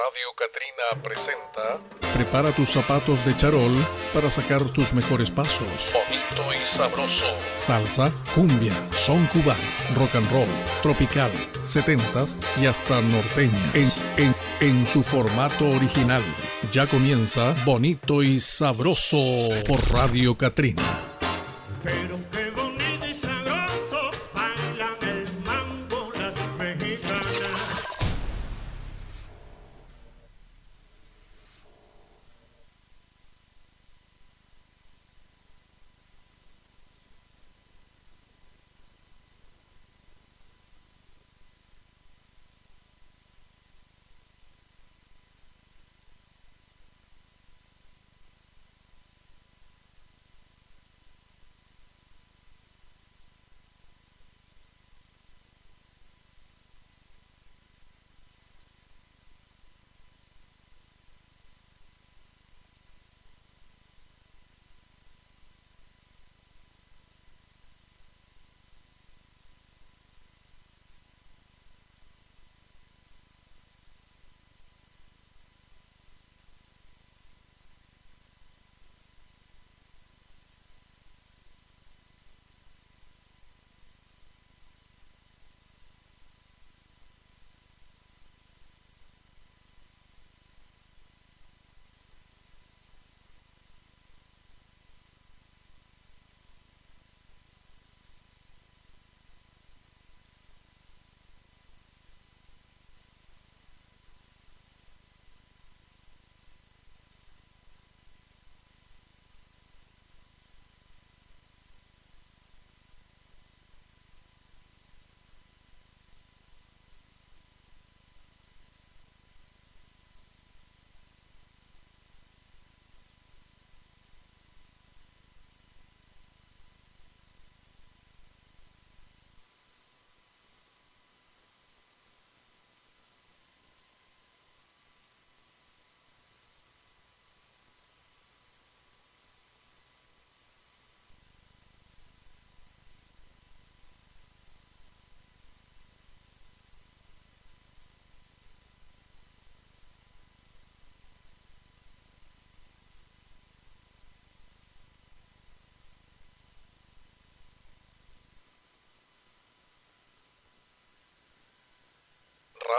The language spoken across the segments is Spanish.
Radio Catrina presenta. Prepara tus zapatos de charol para sacar tus mejores pasos. Bonito y sabroso. Salsa, cumbia, son cubano, rock and roll, tropical, setentas y hasta norteña. En, en, en su formato original. Ya comienza Bonito y Sabroso por Radio Catrina.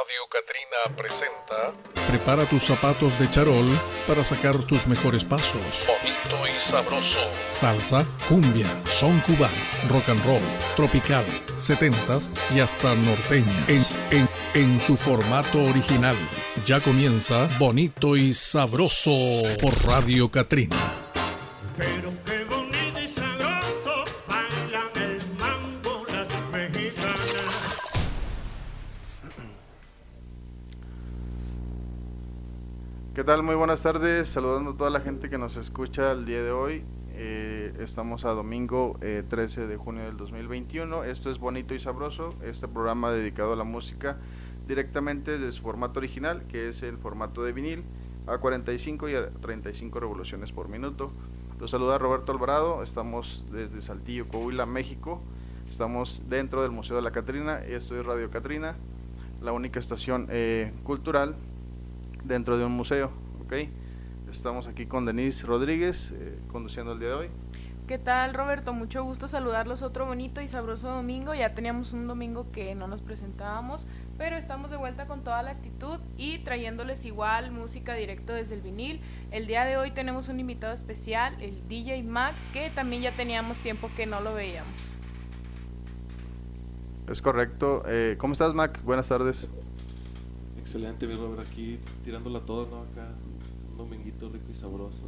Radio Catrina presenta. Prepara tus zapatos de charol para sacar tus mejores pasos. Bonito y sabroso. Salsa, cumbia, son cubano, rock and roll, tropical, setentas y hasta norteña. En, en, en su formato original. Ya comienza Bonito y Sabroso por Radio Catrina. Tal? Muy buenas tardes. Saludando a toda la gente que nos escucha el día de hoy. Eh, estamos a domingo eh, 13 de junio del 2021. Esto es Bonito y Sabroso, este programa dedicado a la música directamente de su formato original, que es el formato de vinil, a 45 y a 35 revoluciones por minuto. Los saluda Roberto Alvarado. Estamos desde Saltillo, Coahuila, México. Estamos dentro del Museo de la Catrina. Esto es Radio Catrina, la única estación eh, cultural dentro de un museo, ¿ok? Estamos aquí con Denise Rodríguez, eh, conduciendo el día de hoy. ¿Qué tal, Roberto? Mucho gusto saludarlos otro bonito y sabroso domingo. Ya teníamos un domingo que no nos presentábamos, pero estamos de vuelta con toda la actitud y trayéndoles igual música directo desde el vinil. El día de hoy tenemos un invitado especial, el DJ Mac, que también ya teníamos tiempo que no lo veíamos. Es correcto. Eh, ¿Cómo estás, Mac? Buenas tardes. Excelente, mi Robert, aquí tirándola todo, ¿no? Acá, un dominguito rico y sabroso.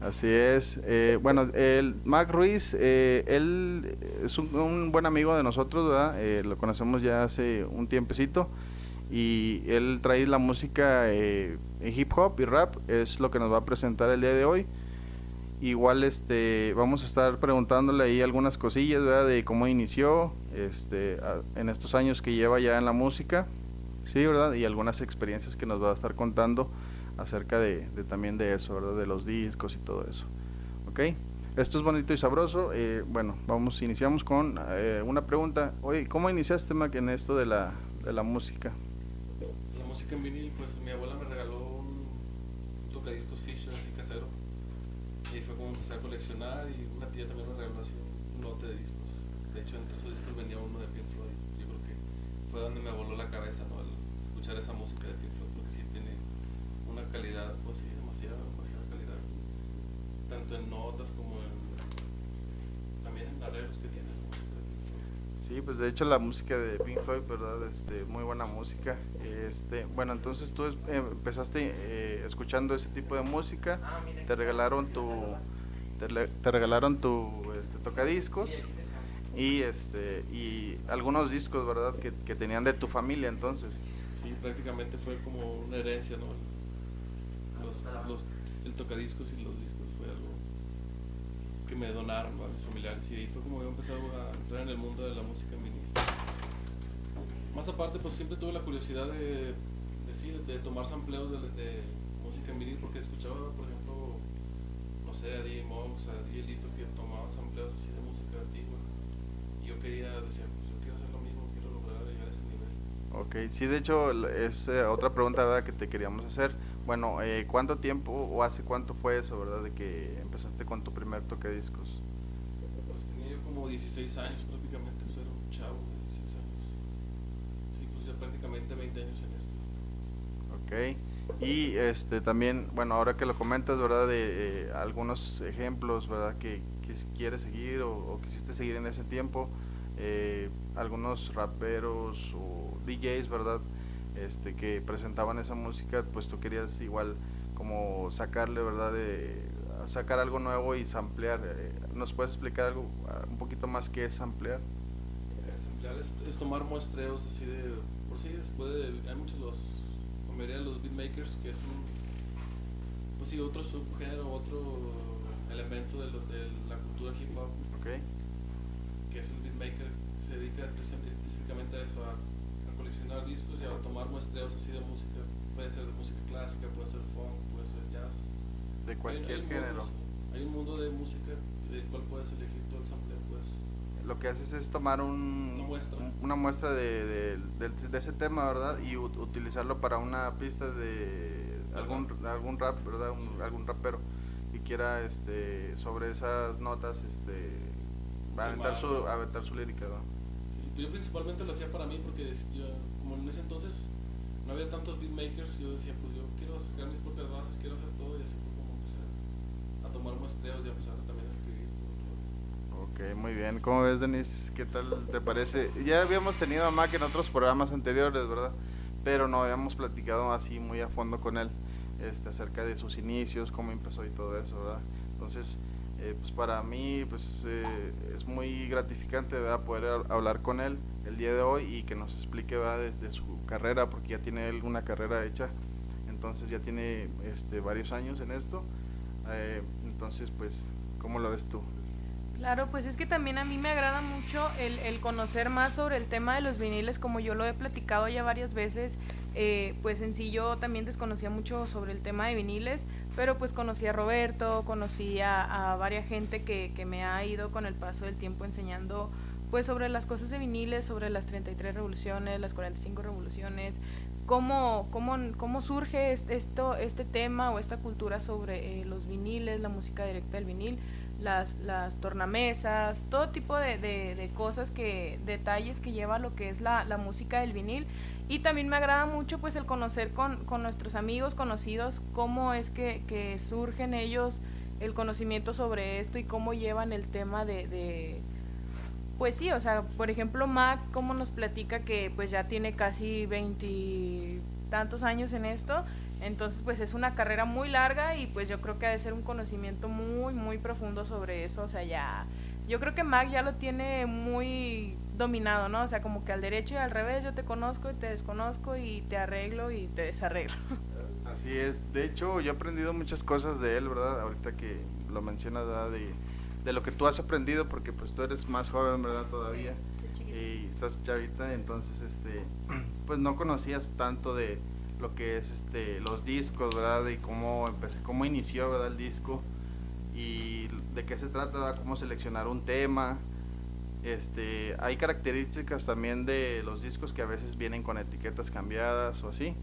Así es. Eh, bueno, el Mac Ruiz, eh, él es un, buen amigo de nosotros, ¿verdad? Eh, lo conocemos ya hace un tiempecito y él trae la música eh, en hip hop y rap, es lo que nos va a presentar el día de hoy. Igual este vamos a estar preguntándole ahí algunas cosillas, ¿verdad? De cómo inició este a- en estos años que lleva ya en la música. Sí, ¿verdad? Y algunas experiencias que nos va a estar contando acerca de, también de eso, ¿verdad? De los discos y todo eso. ¿Ok? Esto es bonito y sabroso. eh, bueno, vamos, iniciamos con eh, una pregunta. Oye, ¿cómo iniciaste, Mac, en esto de la, de la música? La música en vinil, pues mi abuela me regaló un, tocadiscos Fisher así casero. Y fue como empecé a coleccionar y una tía también me regaló así un lote de discos. De hecho, entre esos discos venía uno de Pink Floyd. Yo creo que fue donde me voló la cabeza, ¿no? Al escuchar esa música de Pink Floyd, porque sí tiene una calidad, pues sí, demasiada, demasiada calidad. Tanto en notas como en, también en arreglos que tiene la música. Sí, pues de hecho la música de Pink Floyd, ¿verdad? Este, muy buena música. Este, bueno, entonces tú empezaste eh, escuchando ese tipo de música, te regalaron tu, te regalaron tu este, tocadiscos y este y algunos discos, ¿verdad? Que, que tenían de tu familia, entonces. Sí, prácticamente fue como una herencia, ¿no? Tocadiscos y los discos fue algo que me donaron a mis familiares y ahí fue como yo empecé a entrar en el mundo de la música vinil. Más aparte, pues siempre tuve la curiosidad de, de, de, tomar sampleos de, de música vinil porque escuchaba, por ejemplo, no sé, a DJ Monks, a DJ Lito que tomaban sampleos así de música antigua y yo quería, decía, pues yo quiero hacer lo mismo, quiero lograr llegar a ese nivel. Ok, sí, de hecho es eh, otra pregunta ¿verdad? que te queríamos hacer. Bueno, eh, ¿cuánto tiempo o hace cuánto fue eso, verdad, de que empezaste con tu primer tocadiscos? Pues tenía yo como 16 años prácticamente, pues era un chavo de 16 años. Sí, pues ya prácticamente 20 años en esto. Ok, y este también, bueno, ahora que lo comentas, ¿verdad? De eh, algunos ejemplos, ¿verdad? Que, que quieres seguir o, o quisiste seguir en ese tiempo, eh, algunos raperos o DJs, ¿verdad? Este, que presentaban esa música, pues tú querías igual como sacarle, ¿verdad? De, sacar algo nuevo y samplear. eh, ¿Nos puedes explicar algo ah, un poquito más qué es samplear? Ejemplar es, es tomar muestreos así de, por sí, después de, hay muchos los, la mayoría de los beatmakers que es un, pues sí, otro subgénero, otro elemento de, lo- de la cultura hip hop, ¿Ok? que es el beatmaker, se dedica específicamente a eso, a coleccionar discos y a tomar muestreos así de música, puede ser de música clásica, puede ser funk, puede ser jazz. De Hay- cualquier hay un género. mundo, hay un mundo de música del cual puedes elegir todo el sampleo, pues. lo que haces es tomar un, Una muestra. un- una muestra de, de- del- de ese tema, ¿verdad? Y ut- utilizarlo para una pista de algún, algún rap, ¿verdad? Un- Sí. algún rapero que quiera este, sobre esas notas este, aventar, su, aventar su lírica, ¿no? Sí, pues yo principalmente lo hacía para mí porque yo, había tantos beatmakers, yo decía, pues yo quiero sacar mis propias bases, quiero hacer todo y así fue como empecé a tomar muestreos y a empezar también a escribir. Ok, muy bien. ¿Cómo ves, Denis? ¿Qué tal te parece? Ya habíamos tenido a Mac en otros programas anteriores, ¿verdad? Pero no habíamos platicado así muy a fondo con él este, acerca de sus inicios, cómo empezó y todo eso, ¿verdad? Entonces, eh, pues para mí pues, eh, es muy gratificante ¿verdad? poder ha- hablar con él el día de hoy y que nos explique de su carrera, porque ya tiene él una carrera hecha, entonces ya tiene este, varios años en esto. Eh, entonces, pues, ¿cómo lo ves tú? Claro, pues es que también a mí me agrada mucho el, el conocer más sobre el tema de los viniles, como yo lo he platicado ya varias veces, eh, pues en sí yo también desconocía mucho sobre el tema de viniles, pero pues conocí a Roberto, conocí a, varias gente que, que me ha ido con el paso del tiempo enseñando pues sobre las cosas de viniles, sobre las 33 revoluciones, las 45 revoluciones, cómo, cómo, cómo surge es- esto, este tema o esta cultura sobre eh, los viniles, la música directa del vinil, las, las tornamesas, todo tipo de, de- de cosas que, detalles que lleva lo que es la, la música del vinil. Y también me agrada mucho pues el conocer con, con nuestros amigos conocidos cómo es que, que surgen ellos el conocimiento sobre esto y cómo llevan el tema de, pues sí, o sea, por ejemplo, Mac, como nos platica que pues ya tiene casi veintitantos años en esto, entonces pues es una carrera muy larga y pues yo creo que ha de ser un conocimiento muy, muy profundo sobre eso, o sea, ya, yo creo que Mac ya lo tiene muy dominado, ¿no? O sea, como que al derecho y al revés yo te conozco y te desconozco y te arreglo y te desarreglo. Así es. De hecho, yo he aprendido muchas cosas de él, ¿verdad? Ahorita que lo mencionas, ¿verdad? De, de lo que tú has aprendido, porque pues tú eres más joven, ¿verdad? Todavía. y estás chavita, entonces, este, pues no conocías tanto de lo que es, este, los discos, ¿verdad? Y cómo empecé, cómo inició, ¿verdad? El disco y de qué se trata. Cómo seleccionar un tema. Este, hay características también de los discos que a veces vienen con etiquetas cambiadas o así.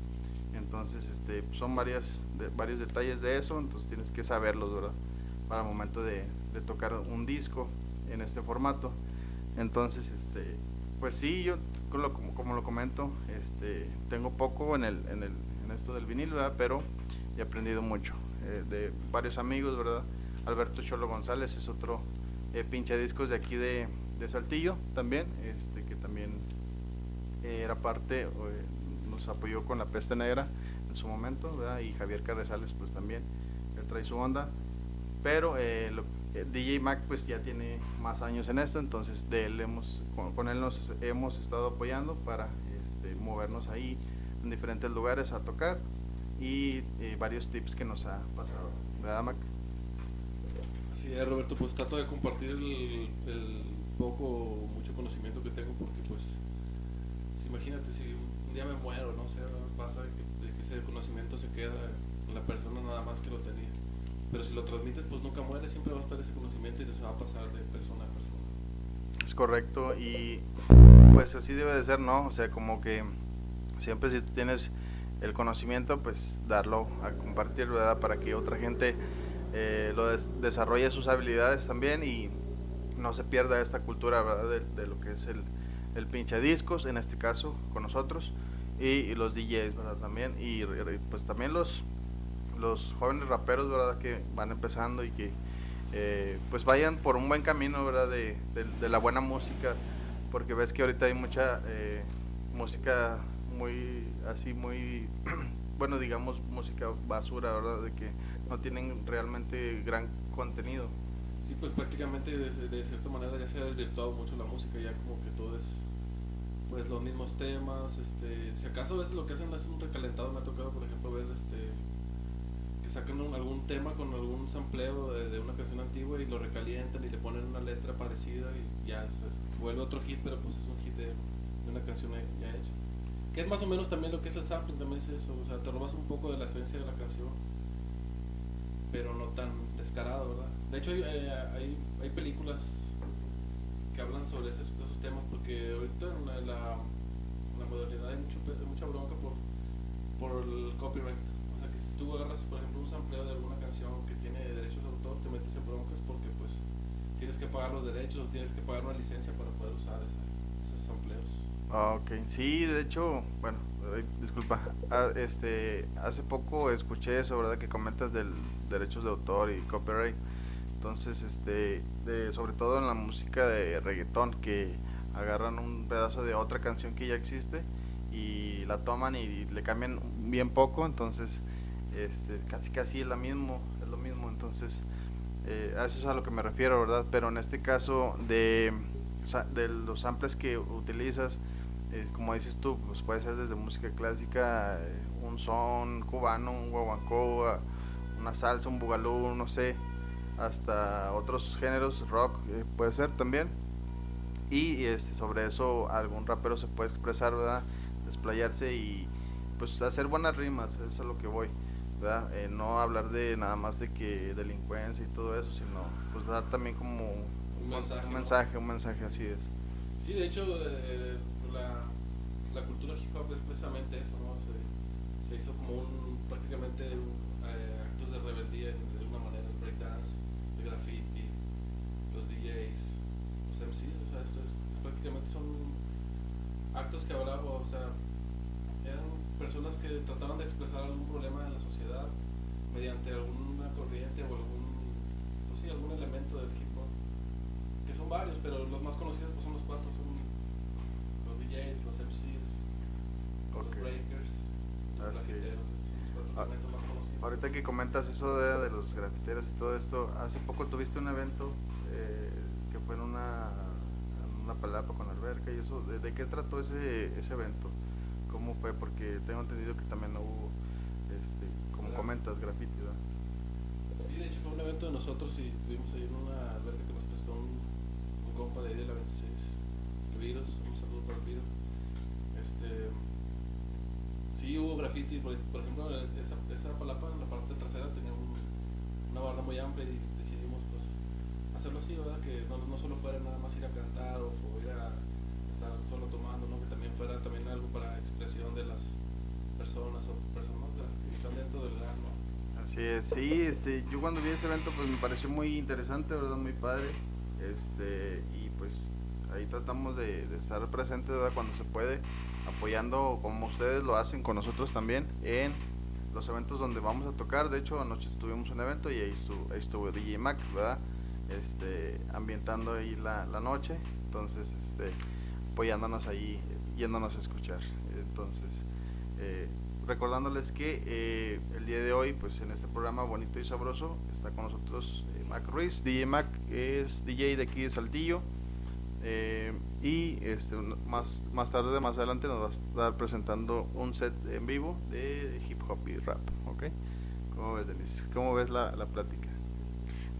Entonces, este, son varias, varios detalles de eso, entonces tienes que saberlos, ¿verdad? Para el momento de, tocar un disco en este formato. Entonces, este, pues sí, yo como, como lo comento, este, tengo poco en, el, en, el, en esto del vinil, ¿verdad? Pero he aprendido mucho eh, de varios amigos, ¿verdad? Alberto Cholo González es otro eh, pinche discos de aquí de, Saltillo también, este, que también eh, era parte, eh, nos apoyó con la peste negra en su momento, ¿verdad? Y Javier Carrizales pues también, él trae su onda. Pero eh, lo- DJ Mac pues ya tiene más años en esto, entonces de él hemos, con, él nos hemos estado apoyando para este, movernos ahí en diferentes lugares a tocar y varios tips que nos ha pasado, ¿verdad Mac? Así es, Roberto, pues trato de compartir el, el poco mucho conocimiento que tengo porque pues, imagínate, si un día me muero, no sé, pasa que, que ese conocimiento se queda en la persona nada más que lo tenía. Pero si lo transmites, pues nunca muere, siempre va a estar ese conocimiento y se va a pasar de persona a persona. Es correcto y pues así debe de ser, ¿no? O sea, como que siempre si tienes el conocimiento, pues darlo a compartir, ¿verdad? Para que otra gente eh, lo des- desarrolle sus habilidades también y no se pierda esta cultura. De, de lo que es el, el pinche discos, en este caso, con nosotros, y, los DJs. También, y pues también los, los jóvenes raperos, ¿verdad? Que van empezando y que eh, pues vayan por un buen camino, ¿verdad? De, de- de la buena música, porque ves que ahorita hay mucha eh, música muy, así muy, bueno, digamos, música basura, ¿verdad? De que no tienen realmente gran contenido. Sí, pues prácticamente de, cierta manera ya se ha desvirtuado mucho la música, ya como que todo es pues los mismos temas, este, si acaso a veces lo que hacen es un recalentado, me ha tocado por ejemplo ver este que sacan algún tema con algún sampleo de, una canción antigua y lo recalientan y le ponen una letra parecida y ya se vuelve otro hit, pero pues es un hit de, de una canción ya hecha. Que es más o menos también lo que es el sampling, también es eso, o sea, te robas un poco de la esencia de la canción pero no tan descarado, ¿verdad? De hecho, hay, eh, hay, hay películas que hablan sobre esos, esos temas porque ahorita en la, la, modernidad hay mucho, mucha bronca por, por el copyright. O sea, que si tú agarras, por ejemplo, un sampleo de alguna canción que tiene derechos de autor, te metes en broncas porque pues tienes que pagar los derechos, tienes que pagar una licencia para poder usar esa- esos sampleos. Ah, Ok, sí, de hecho, bueno, disculpa, ah, este, hace poco escuché eso, ¿verdad? Que comentas del derechos de autor y copyright. Entonces, este, de, sobre todo en la música de reggaetón, que agarran un pedazo de otra canción que ya existe y la toman y le cambian bien poco, entonces, este, casi casi es lo mismo, es lo mismo, entonces, eh, a eso es a lo que me refiero, ¿verdad? Pero en este caso de, de los samples que utilizas, eh, como dices tú, pues puede ser desde música clásica, eh, un son cubano, un guaguancó, a- una salsa, un bugalú, no sé, hasta otros géneros, rock, eh, puede ser también. Y este, sobre eso algún rapero se puede expresar, ¿verdad? Desplayarse y pues hacer buenas rimas, eso es a lo que voy, ¿verdad? Eh, no hablar de nada más de que delincuencia y todo eso, sino pues dar también como Un mensaje, un ¿no? mensaje, un mensaje, así es. Sí, de hecho, eh, la, cultura hip hop es precisamente eso, ¿no? Se, hizo como un, prácticamente eh, actos de rebeldía de alguna manera, el breakdance, el graffiti, los DJs, los MCs, o sea, es, es prácticamente son actos que hablaba, o sea, eran personas que trataban de expresar algún problema en la sociedad mediante alguna corriente o algún, pues sí, algún elemento del hip hop que son varios, pero los más conocidos pues, son los cuatro, los MCs, breakers, los Así grafiteros, los Ah, más conocidos. Ahorita que comentas eso de, de los grafiteros y todo esto, hace poco tuviste un evento eh, que fue en una, en una palapa con alberca y eso, ¿de, de qué trató ese, ese evento? ¿Cómo fue? Porque tengo entendido que también hubo, este, como comentas, graffiti, ¿verdad? Sí, de hecho fue un evento de nosotros y tuvimos ahí en una alberca que nos prestó un, un compa de ahí de la 26, el Virus, sí hubo graffiti, por, ejemplo, esa, esa palapa en la parte trasera tenía un- una barra muy amplia y decidimos pues hacerlo así, ¿verdad? Que no, no solo fuera nada más ir a cantar o, ir a estar solo tomando, ¿no? Que también fuera también algo para expresión de las personas o personas Eh, sí, este, yo cuando vi ese evento pues me pareció muy interesante, ¿verdad? Muy padre. Este, y pues ahí tratamos de, estar presentes. Cuando se puede, apoyando como ustedes lo hacen con nosotros también en los eventos donde vamos a tocar. De hecho, anoche tuvimos un evento y ahí estuvo, ahí estuvo DJ Mac, ¿verdad? Este, ambientando ahí la, la noche. Entonces, este, apoyándonos ahí, yéndonos a escuchar. Entonces, eh, recordándoles que eh, el día de hoy, pues en este programa bonito y sabroso, está con nosotros eh, Mac Ruiz. DJ Mac es DJ de aquí de Saltillo. Eh, y este, más, más tarde, más adelante, nos va a estar presentando un set en vivo de hip hop y rap. ¿ok? ¿Cómo ves, Denise? ¿Cómo ves la, la plática?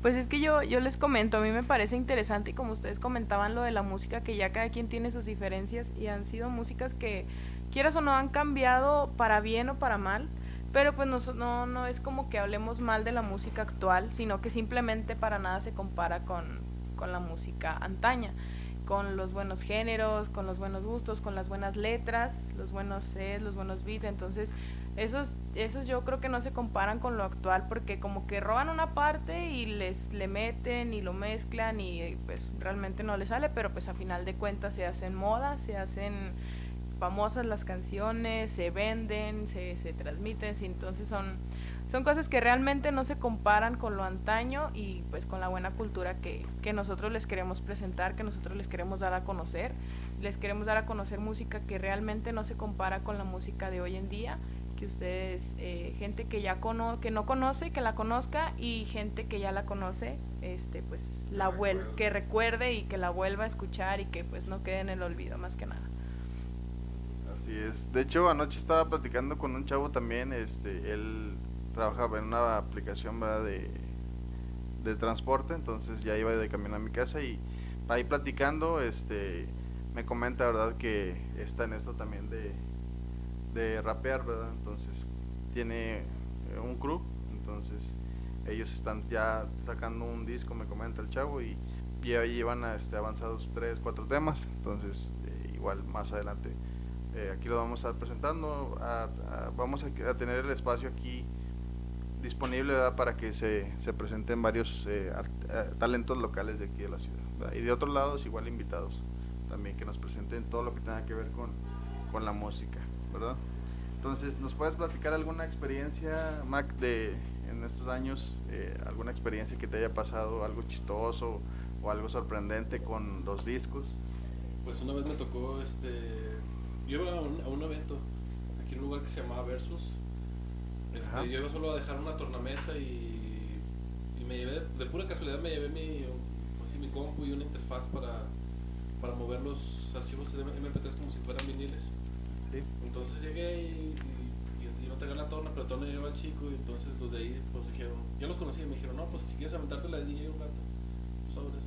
Pues es que yo, yo les comento, a mí me parece interesante y como ustedes comentaban lo de la música, que ya cada quien tiene sus diferencias y han sido músicas que, quieras o no, han cambiado para bien o para mal, pero pues no, no, no es como que hablemos mal de la música actual, sino que simplemente para nada se compara con, con la música antaña, con los buenos géneros, con los buenos gustos, con las buenas letras, los buenos sets, los buenos beats, entonces esos, esos yo creo que no se comparan con lo actual porque como que roban una parte y les le meten y lo mezclan y pues realmente no les sale, pero pues a final de cuentas se hacen modas, se hacen famosas las canciones, se venden, se, se transmiten, entonces son, son cosas que realmente no se comparan con lo antaño y pues con la buena cultura que, que nosotros les queremos presentar, que nosotros les queremos dar a conocer. Les queremos dar a conocer música que realmente no se compara con la música de hoy en día, que ustedes, eh, gente que ya cono que no conoce, que la conozca y gente que ya la conoce, este pues la vuel que recuerde y que la vuelva a escuchar y que pues no quede en el olvido más que nada. Así es. De hecho, anoche estaba platicando con un chavo también. Este, él trabajaba en una aplicación de, de transporte, entonces ya iba de camino a mi casa y ahí platicando, este, me comenta, verdad, que está en esto también de, de rapear, verdad. Entonces tiene eh, un crew, entonces ellos están ya sacando un disco, me comenta el chavo y ya llevan este, avanzados tres, cuatro temas, entonces eh, igual más adelante eh, aquí lo vamos a estar presentando. a- vamos a tener el espacio aquí disponible para que se, se presenten varios eh, eh, talentos locales de aquí de la ciudad. Y de otros lados, igual invitados también que nos presenten todo lo que tenga que ver con, con la música. ¿verdad? Entonces, ¿nos puedes platicar alguna experiencia, Mac, de en estos años? eh, ¿Alguna experiencia que te haya pasado, algo chistoso o algo sorprendente con los discos? Pues una vez me tocó, este, yo iba a un, a un evento aquí en un lugar que se llamaba Versus. Ajá. yo iba solo a dejar una tornamesa y, y me llevé, de pura casualidad me llevé mi, pues sí, mi compu y una interfaz para, para mover los archivos de MP3 como si fueran viniles. Sí. Entonces llegué y, y, y iba a traer la torna, pero la torna llevaba el chico y entonces los de ahí pues dijeron, yo los conocí y me dijeron, no, pues si quieres aventarte la de DJ un gato, sobres.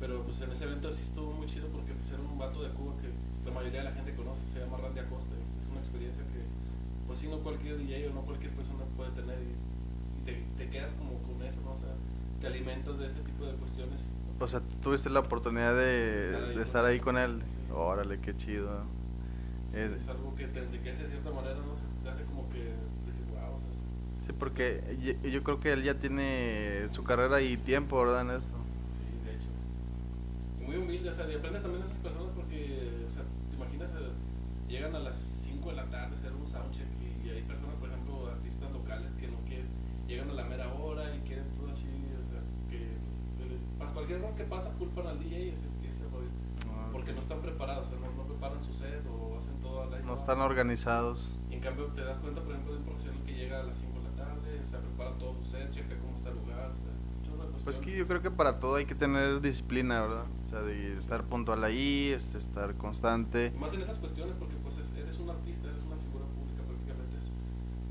Pero pues en ese evento sí estuvo muy chido porque pues era un vato de Cuba que la mayoría de la gente conoce, se llama Randy Acosta. Es una experiencia que pues sí no cualquier DJ o no cualquier persona puede tener y, te, te quedas como con eso, ¿no? O sea, te alimentas de ese tipo de cuestiones. O sea, tuviste la oportunidad de, Estar ahí de con estar él. ahí con él. Sí. Órale, qué chido. Eh, Es algo que te enriquece de cierta manera, ¿no? Te hace como que decir, wow, o sea, sí, porque ye- yo creo que él ya tiene su carrera y tiempo, ¿verdad? En esto. Organizados. y en cambio te das cuenta, por ejemplo, de un profesional que llega a las 5 de la tarde, se prepara todo su set, checa cómo está el lugar, Pues que yo creo que para todo hay que tener disciplina, ¿verdad? O sea, de estar puntual ahí, este, estar constante. Más en esas cuestiones porque pues es- eres un artista, eres una figura pública prácticamente,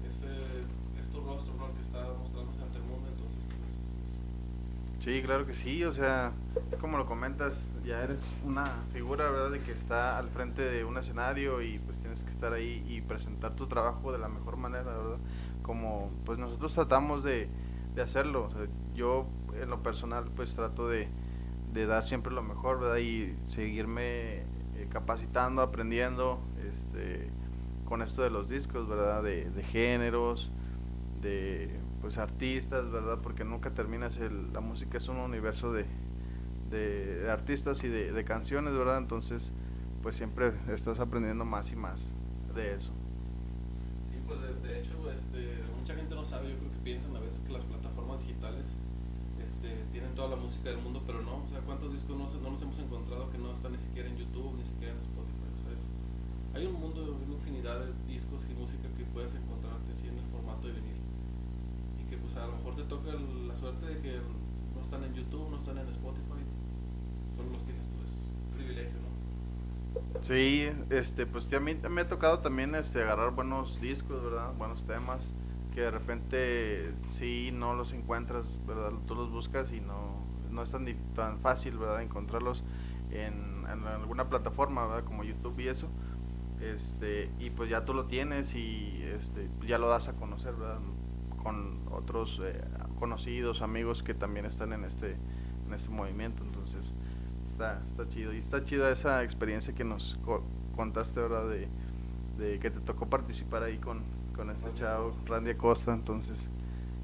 es, es, eh, es tu rostro ¿no? el que está mostrándose ante el mundo, entonces pues, Sí, claro que sí, o sea, como lo comentas, ya eres una figura, ¿verdad? De que está al frente de un escenario y pues tienes que estar ahí y presentar tu trabajo de la mejor manera, ¿verdad? Como pues nosotros tratamos de, de hacerlo, yo en lo personal pues trato de, de dar siempre lo mejor, ¿verdad? Y seguirme eh, capacitando, aprendiendo, este, con esto de los discos, ¿verdad? De, géneros, de, pues artistas, ¿verdad? Porque nunca terminas el, la música es un universo de, de, de artistas y de, de canciones, ¿verdad? Entonces, pues siempre estás aprendiendo más y más de eso. Sí, pues de, de hecho, este, mucha gente no sabe, yo creo que piensan a veces que las plataformas digitales este, tienen toda la música del mundo, pero no, o sea, ¿cuántos discos no, se- Sí, este, pues a mí me ha tocado también este, agarrar buenos discos, ¿verdad? Buenos temas que de repente sí no los encuentras, ¿verdad? Tú los buscas y no, no es tan, tan fácil, ¿verdad? Encontrarlos en, en alguna plataforma, ¿verdad? Como YouTube y eso. Este, y pues ya tú lo tienes y este, ya lo das a conocer, ¿verdad? Con otros eh, conocidos, amigos que también están en este, en este movimiento, entonces está, está chido. Y está chida esa experiencia que nos co- contaste, ¿verdad? De, de que te tocó participar ahí con, con este Randy chavo. Randy Acosta, entonces,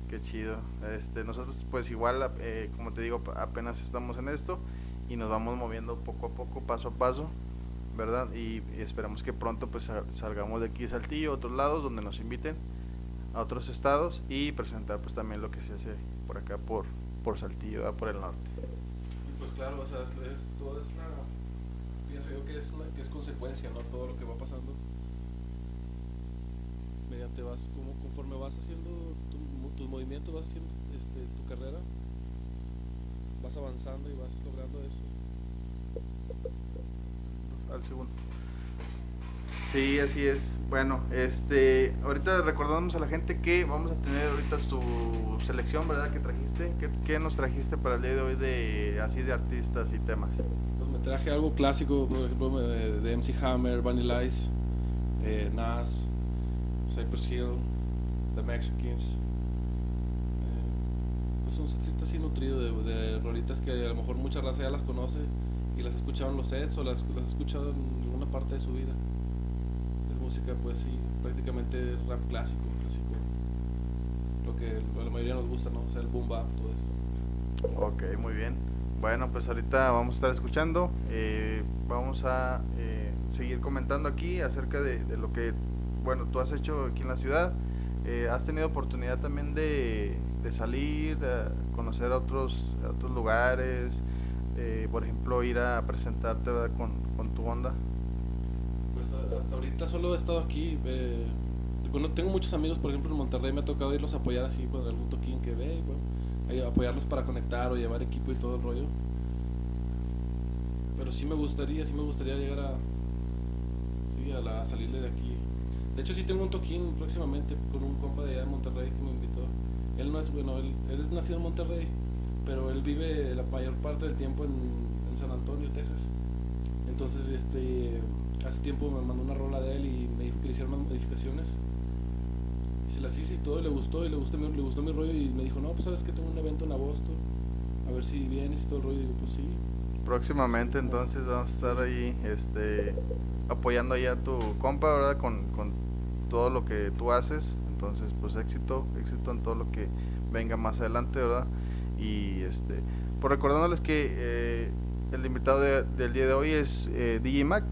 qué chido. Este, nosotros pues igual, eh, como te digo, apenas estamos en esto y nos vamos moviendo poco a poco, paso a paso, ¿verdad? Y, y esperamos que pronto pues sal- salgamos de aquí Saltillo, a otros lados donde nos inviten a otros estados y presentar pues también lo que se hace por acá por, por Saltillo, ¿verdad? por el norte. Claro, o sea, es, es- todo es una, pienso yo que es, una, que es consecuencia, ¿no? Todo lo que va pasando. Mediante vas, como conforme vas haciendo tu, tus movimientos, vas haciendo este, tu carrera, vas avanzando y vas logrando eso. al segundo. Sí, así es. Bueno, este, ahorita recordamos a la gente que vamos a tener ahorita tu selección, ¿verdad? Que trajiste. ¿Qué, nos trajiste para el día de hoy de así de artistas y temas? Pues me traje algo clásico, por ejemplo, de MC Hammer, Vanilla Ice, eh, Nas, Cypress Hill, The Mexicans. Eh, pues un setcito así nutrido de, de rolitas que a lo mejor mucha raza ya las conoce y las ha escuchado en los sets o las, las ha escuchado en alguna parte de su vida. Música, pues sí, prácticamente es rap clásico, clásico. Lo que a la mayoría nos gusta, ¿no? O sea, el boom bap, todo eso. Ok, muy bien. Bueno, pues ahorita vamos a estar escuchando. eh, vamos a eh, seguir comentando aquí acerca de, lo que, bueno, tú has hecho aquí en la ciudad. Eh, has tenido oportunidad también de, de salir, de conocer otros, otros lugares, eh, por ejemplo, ir a presentarte. Con, con tu onda. Pues ahorita solo he estado aquí. eh, tengo muchos amigos, por ejemplo, en Monterrey me ha tocado irlos a apoyar así con algún toquín que ve, bueno, apoyarlos para conectar o llevar equipo y todo el rollo. Pero sí me gustaría, sí me gustaría llegar a, la, salirle de aquí. De hecho sí tengo un toquín próximamente con un compa de allá de Monterrey que me invitó. Él no es, bueno, él, es nacido en Monterrey, pero él vive la mayor parte del tiempo en San Antonio, Texas. Entonces, este, hace tiempo me mandó una rola de él y me dijo que le hicieron unas modificaciones. Y se las hice y todo, y le gustó, y le gustó, mi, le gustó mi rollo. Y me dijo, no, pues sabes que tengo un evento en agosto, a ver si vienes y todo el rollo. Y digo, pues sí. Próximamente entonces vamos a estar ahí este, apoyando ahí a tu compa, ¿verdad? Con, con todo lo que tú haces. Entonces, pues éxito, éxito en todo lo que venga más adelante, ¿verdad? Y este, por recordándoles que eh, el invitado de- del día de hoy es eh, DJ Mac.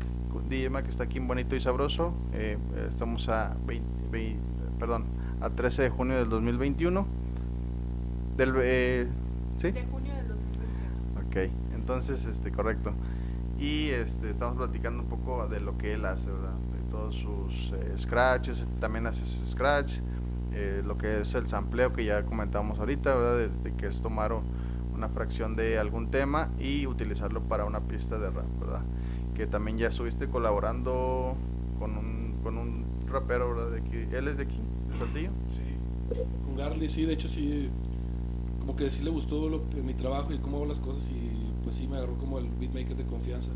DJ Mac está aquí en Bonito y Sabroso. Eh, estamos a 20 vein- perdón, a 13 de junio del 2021. Del, eh, ¿sí? De junio del 2021. Ok, entonces, este, correcto. Y este, estamos platicando un poco de lo que él hace, ¿verdad? De todos sus eh, scratches, también hace sus scratch, eh, lo que es el sampleo que ya comentamos ahorita, ¿verdad? De, de que es tomar una fracción de algún tema y utilizarlo para una pista de rap, ¿verdad? Que también ya estuviste colaborando con un, con un rapero, ¿verdad? De aquí. ¿Él es de aquí? ¿De Saltillo? Sí. Con Garly, sí, de hecho sí, como que sí le gustó lo mi trabajo y cómo hago las cosas y pues sí me agarró como el beatmaker de confianza.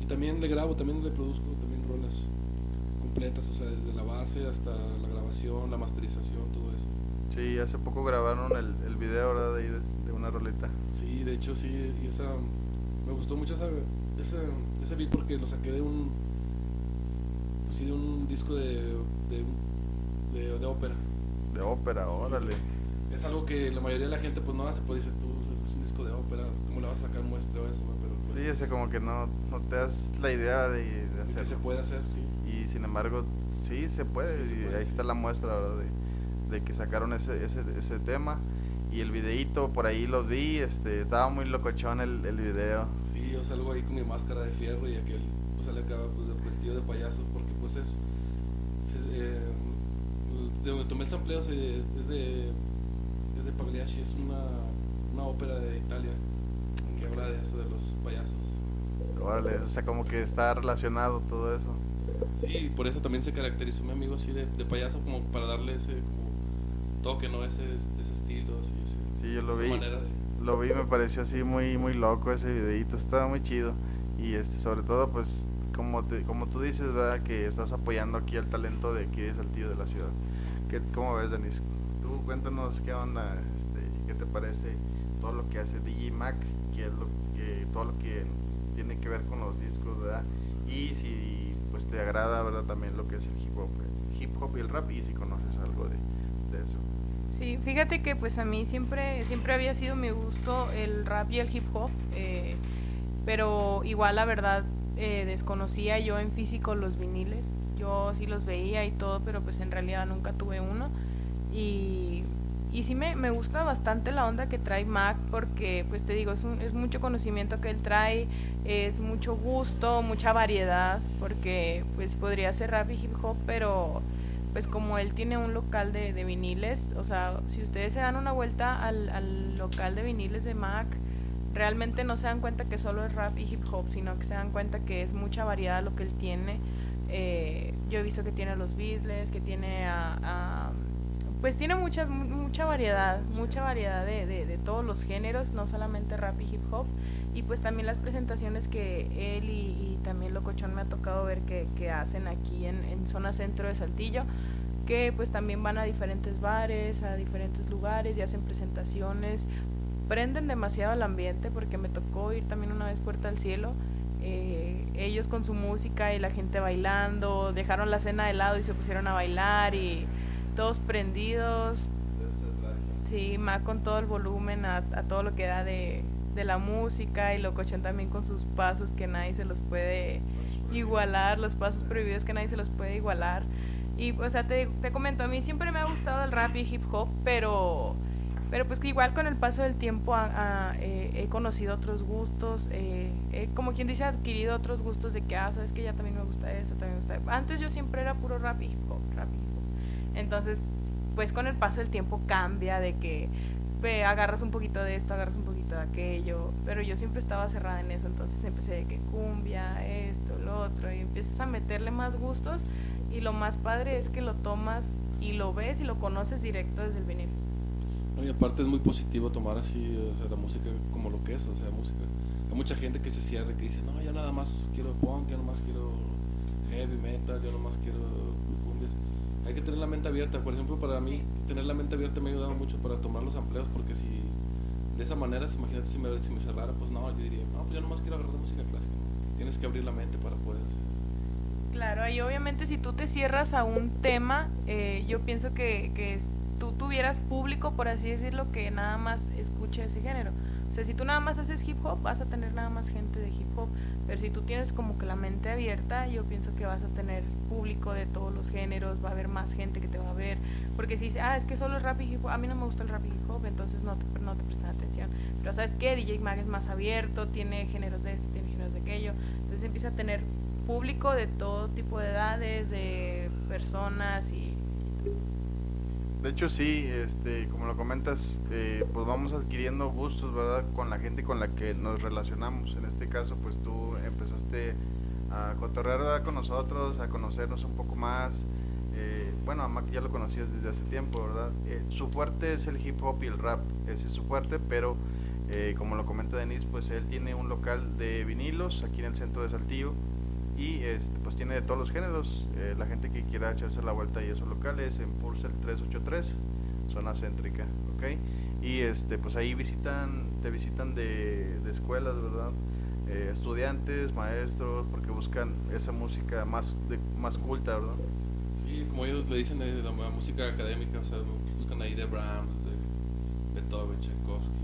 Y también le grabo, también le produzco también rolas completas, o sea, desde la base hasta la grabación, la masterización, todo eso. Sí, hace poco grabaron el, el video, ¿verdad? De, de, una roleta. Sí, de hecho sí, y esa, me gustó mucho esa, ese, ese beat porque lo saqué de un, pues sí, de un disco de, de, de, de ópera. De ópera, Sí. órale. Es algo que la mayoría de la gente pues no hace, pues dices tú, es un disco de ópera, ¿cómo le vas a sacar muestra o eso? Pero pues, Sí, ese como que no, no te das la idea de, de de que se puede hacer, sí. Y sin embargo, sí se puede. Sí se y puede, ahí sí. está la muestra, ¿verdad? De, de que sacaron ese, ese, ese tema. Y el videíto, por ahí los vi, este, estaba muy locochón el, el video. Yo salgo ahí con mi máscara de fierro y aquel pues sale acá pues, de- vestido de payaso porque pues es, es, eh, de donde tomé el sampleo se- es de es de Pagliacci, es una, una ópera de Italia que habla de eso, de los payasos. Órale, o sea, como que está relacionado todo eso. Sí, por eso también se caracterizó mi amigo así de, de payaso como para darle ese como toque, ¿no? Ese, ese estilo, así, ese- Sí, yo lo esa vi. manera de- Lo vi, me pareció así muy muy loco ese videíto, estaba muy chido. Y este sobre todo pues como te, como tú dices, ¿verdad? Que estás apoyando aquí el talento de aquí de Saltillo de la ciudad. ¿Qué, ¿Cómo ves, Denis? Tú cuéntanos qué onda, este, qué te parece todo lo que hace DJ Mac, qué es lo que todo lo que tiene que ver con los discos, ¿verdad? Y si pues te agrada, ¿verdad? También lo que es el hip hop, el hip hop y el rap y si conoces algo de, de eso. Sí, fíjate que pues a mí siempre, siempre había sido mi gusto el rap y el hip hop, eh, pero igual la verdad eh, desconocía yo en físico los viniles, yo sí los veía y todo, pero pues en realidad nunca tuve uno. Y, y sí me, me gusta bastante la onda que trae Mac porque pues te digo, es, un- es mucho conocimiento que él trae, es mucho gusto, mucha variedad, porque pues podría ser rap y hip hop, pero pues como él tiene un local de, de viniles, o sea, si ustedes se dan una vuelta al, al local de viniles de Mac, realmente no se dan cuenta que solo es rap y hip hop, sino que se dan cuenta que es mucha variedad lo que él tiene. Eh, yo he visto que tiene a los Beatles, que tiene a, pues tiene mucha, mu- mucha variedad, mucha variedad de, de- todos los géneros, no solamente rap y hip hop. Y pues también las presentaciones que él y, y también Locochón me ha tocado ver que, que hacen aquí en, en zona centro de Saltillo, que pues también van a diferentes bares, a diferentes lugares y hacen presentaciones. Prenden demasiado el ambiente porque me tocó ir también una vez Puerta al Cielo. eh, ellos con su música y la gente bailando, dejaron la cena de lado y se pusieron a bailar y todos prendidos, Sí, más con todo el volumen a, a todo lo que da de, de la música y Locochón también con sus pasos que nadie se los puede igualar, los pasos prohibidos que nadie se los puede igualar. Y, o sea, te, te comento, a mí siempre me ha gustado el rap y hip hop, pero, pero pues que igual con el paso del tiempo a- a, eh, he conocido otros gustos, eh, he, como quien dice, adquirido otros gustos de que, ah, sabes que ya también me gusta eso, también me gusta. Antes yo siempre era puro rap y hip hop, rap y hip hop. Entonces, pues con el paso del tiempo cambia de que ve, agarras un poquito de esto, agarras un poquito de aquello, pero yo siempre estaba cerrada en eso, entonces empecé de que cumbia, esto, lo otro, y empiezas a meterle más gustos y lo más padre es que lo tomas y lo ves y lo conoces directo desde el vinil. Y aparte es muy positivo tomar así la música como lo que es, o sea, música. Hay mucha gente que se cierra, que dice, no, yo nada más quiero punk, yo nada más quiero heavy metal, yo nada más quiero. Hay que tener la mente abierta, por ejemplo, para mí, tener la mente abierta me ha ayudado mucho para tomar los empleos, porque si de esa manera, si imagínate si me, cerrara, pues no, yo diría, no, pues yo nada más quiero agarrar música clásica. Tienes que abrir la mente para poder hacer. Claro, y obviamente si tú te cierras a un tema, eh, yo pienso que, que tú tuvieras público, por así decirlo, que nada más escuche ese género. O sea, si tú nada más haces hip hop, vas a tener nada más gente. Pero si tú tienes como que la mente abierta, yo pienso que vas a tener público de todos los géneros, va a haber más gente que te va a ver. Porque si dices, ah, es que solo el rap y hip hop, a mí no me gusta el rap y hip hop, entonces no te, no te prestan atención. Pero ¿sabes qué? DJ Mag es más abierto, tiene géneros de esto, tiene géneros de aquello. Entonces empieza a tener público de todo tipo de edades, de personas y... De hecho sí, este, como lo comentas, eh, pues vamos adquiriendo gustos, ¿verdad? Con la gente con la que nos relacionamos. En este caso, pues tú empezaste a cotorrear con nosotros, a conocernos un poco más. Eh, bueno, a Mac ya lo conocías desde hace tiempo, ¿verdad? Eh, su fuerte es el hip hop y el rap, ese es su fuerte, pero eh, como lo comenta Denis, pues él tiene un local de vinilos aquí en el centro de Saltillo y este, pues tiene de todos los géneros. La gente que quiera echarse la vuelta ahí a esos locales en Pulsar 383, zona céntrica, ¿ok? Y este, pues ahí visitan, te visitan de escuelas, ¿verdad? Eh, estudiantes, maestros, porque buscan esa música más, de, más culta, ¿verdad? Sí, como ellos le dicen, la, la música académica, o sea, buscan ahí de Brahms, de Beethoven, Tchaikovsky.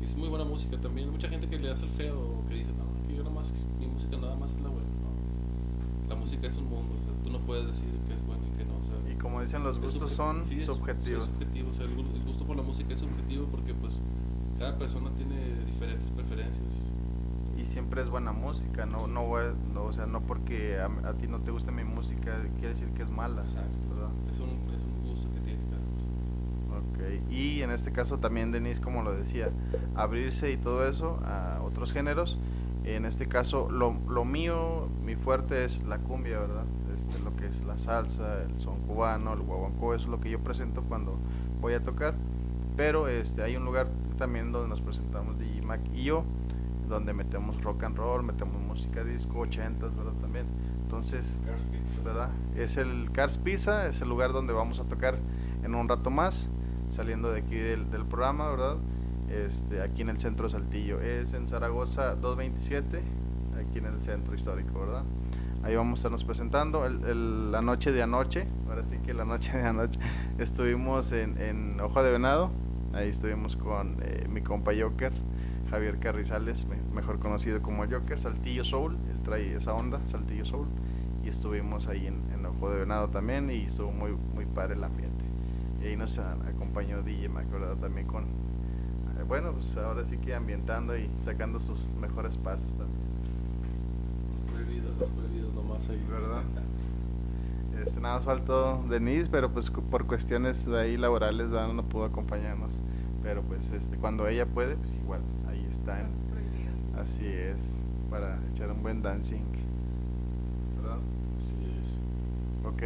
Y es muy buena música también. Hay mucha gente que le hace el feo o que dice, no, que yo nada más, mi música nada más es la buena. No. La música es un mundo, o sea, tú no puedes decir que es bueno y que no. O sea, Y como dicen, los gustos son sí, subjetivos. Es subjetivo, o sea, el, el gusto por la música es subjetivo porque pues cada persona siempre es buena música, no, no, voy- no, o sea, no porque a, a ti no te guste mi música quiere decir que es mala, Exacto. ¿verdad? Es un, es un gusto que tiene cada. Ok, y en este caso también Denise, como lo decía, abrirse y todo eso a otros géneros. En este caso, lo, lo mío, mi fuerte es la cumbia, ¿verdad? Este, lo que es la salsa, el son cubano, el guaguancó, eso es lo que yo presento cuando voy a tocar. Pero este, hay un lugar también donde nos presentamos DJ Mac y yo, donde metemos rock and roll, metemos música disco, 80s, ¿verdad? También. Entonces, ¿verdad? Es el Cars Pizza, es el lugar donde vamos a tocar en un rato más, saliendo de aquí del, del programa, ¿verdad? Este, aquí en el centro de Saltillo. Es en Zaragoza 227, aquí en el centro histórico, ¿verdad? Ahí vamos a estarnos presentando. El- el- la noche de anoche, ahora sí que la noche de anoche, estuvimos en, en Hoja de Venado. Ahí estuvimos con eh, mi compa Joker, Javier Carrizales, me- mejor conocido como Joker, Saltillo Soul. Él trae esa onda, Saltillo Soul. Y estuvimos ahí en, en Ojo de Venado también y estuvo muy, muy padre el ambiente. Y ahí nos acompañó DJ, me acuerdo también con, eh, bueno, pues ahora sí que ambientando y sacando sus mejores pasos también. Los prohibidos, los prohibidos nomás ahí. ¿Verdad? Este, nada más faltó Denise, pero pues por cuestiones de ahí laborales ¿verdad? no pudo acompañarnos. Pero pues este, cuando ella puede, pues igual, ahí está. en- así es, para echar un buen dancing. ¿Verdad? Así es. Ok,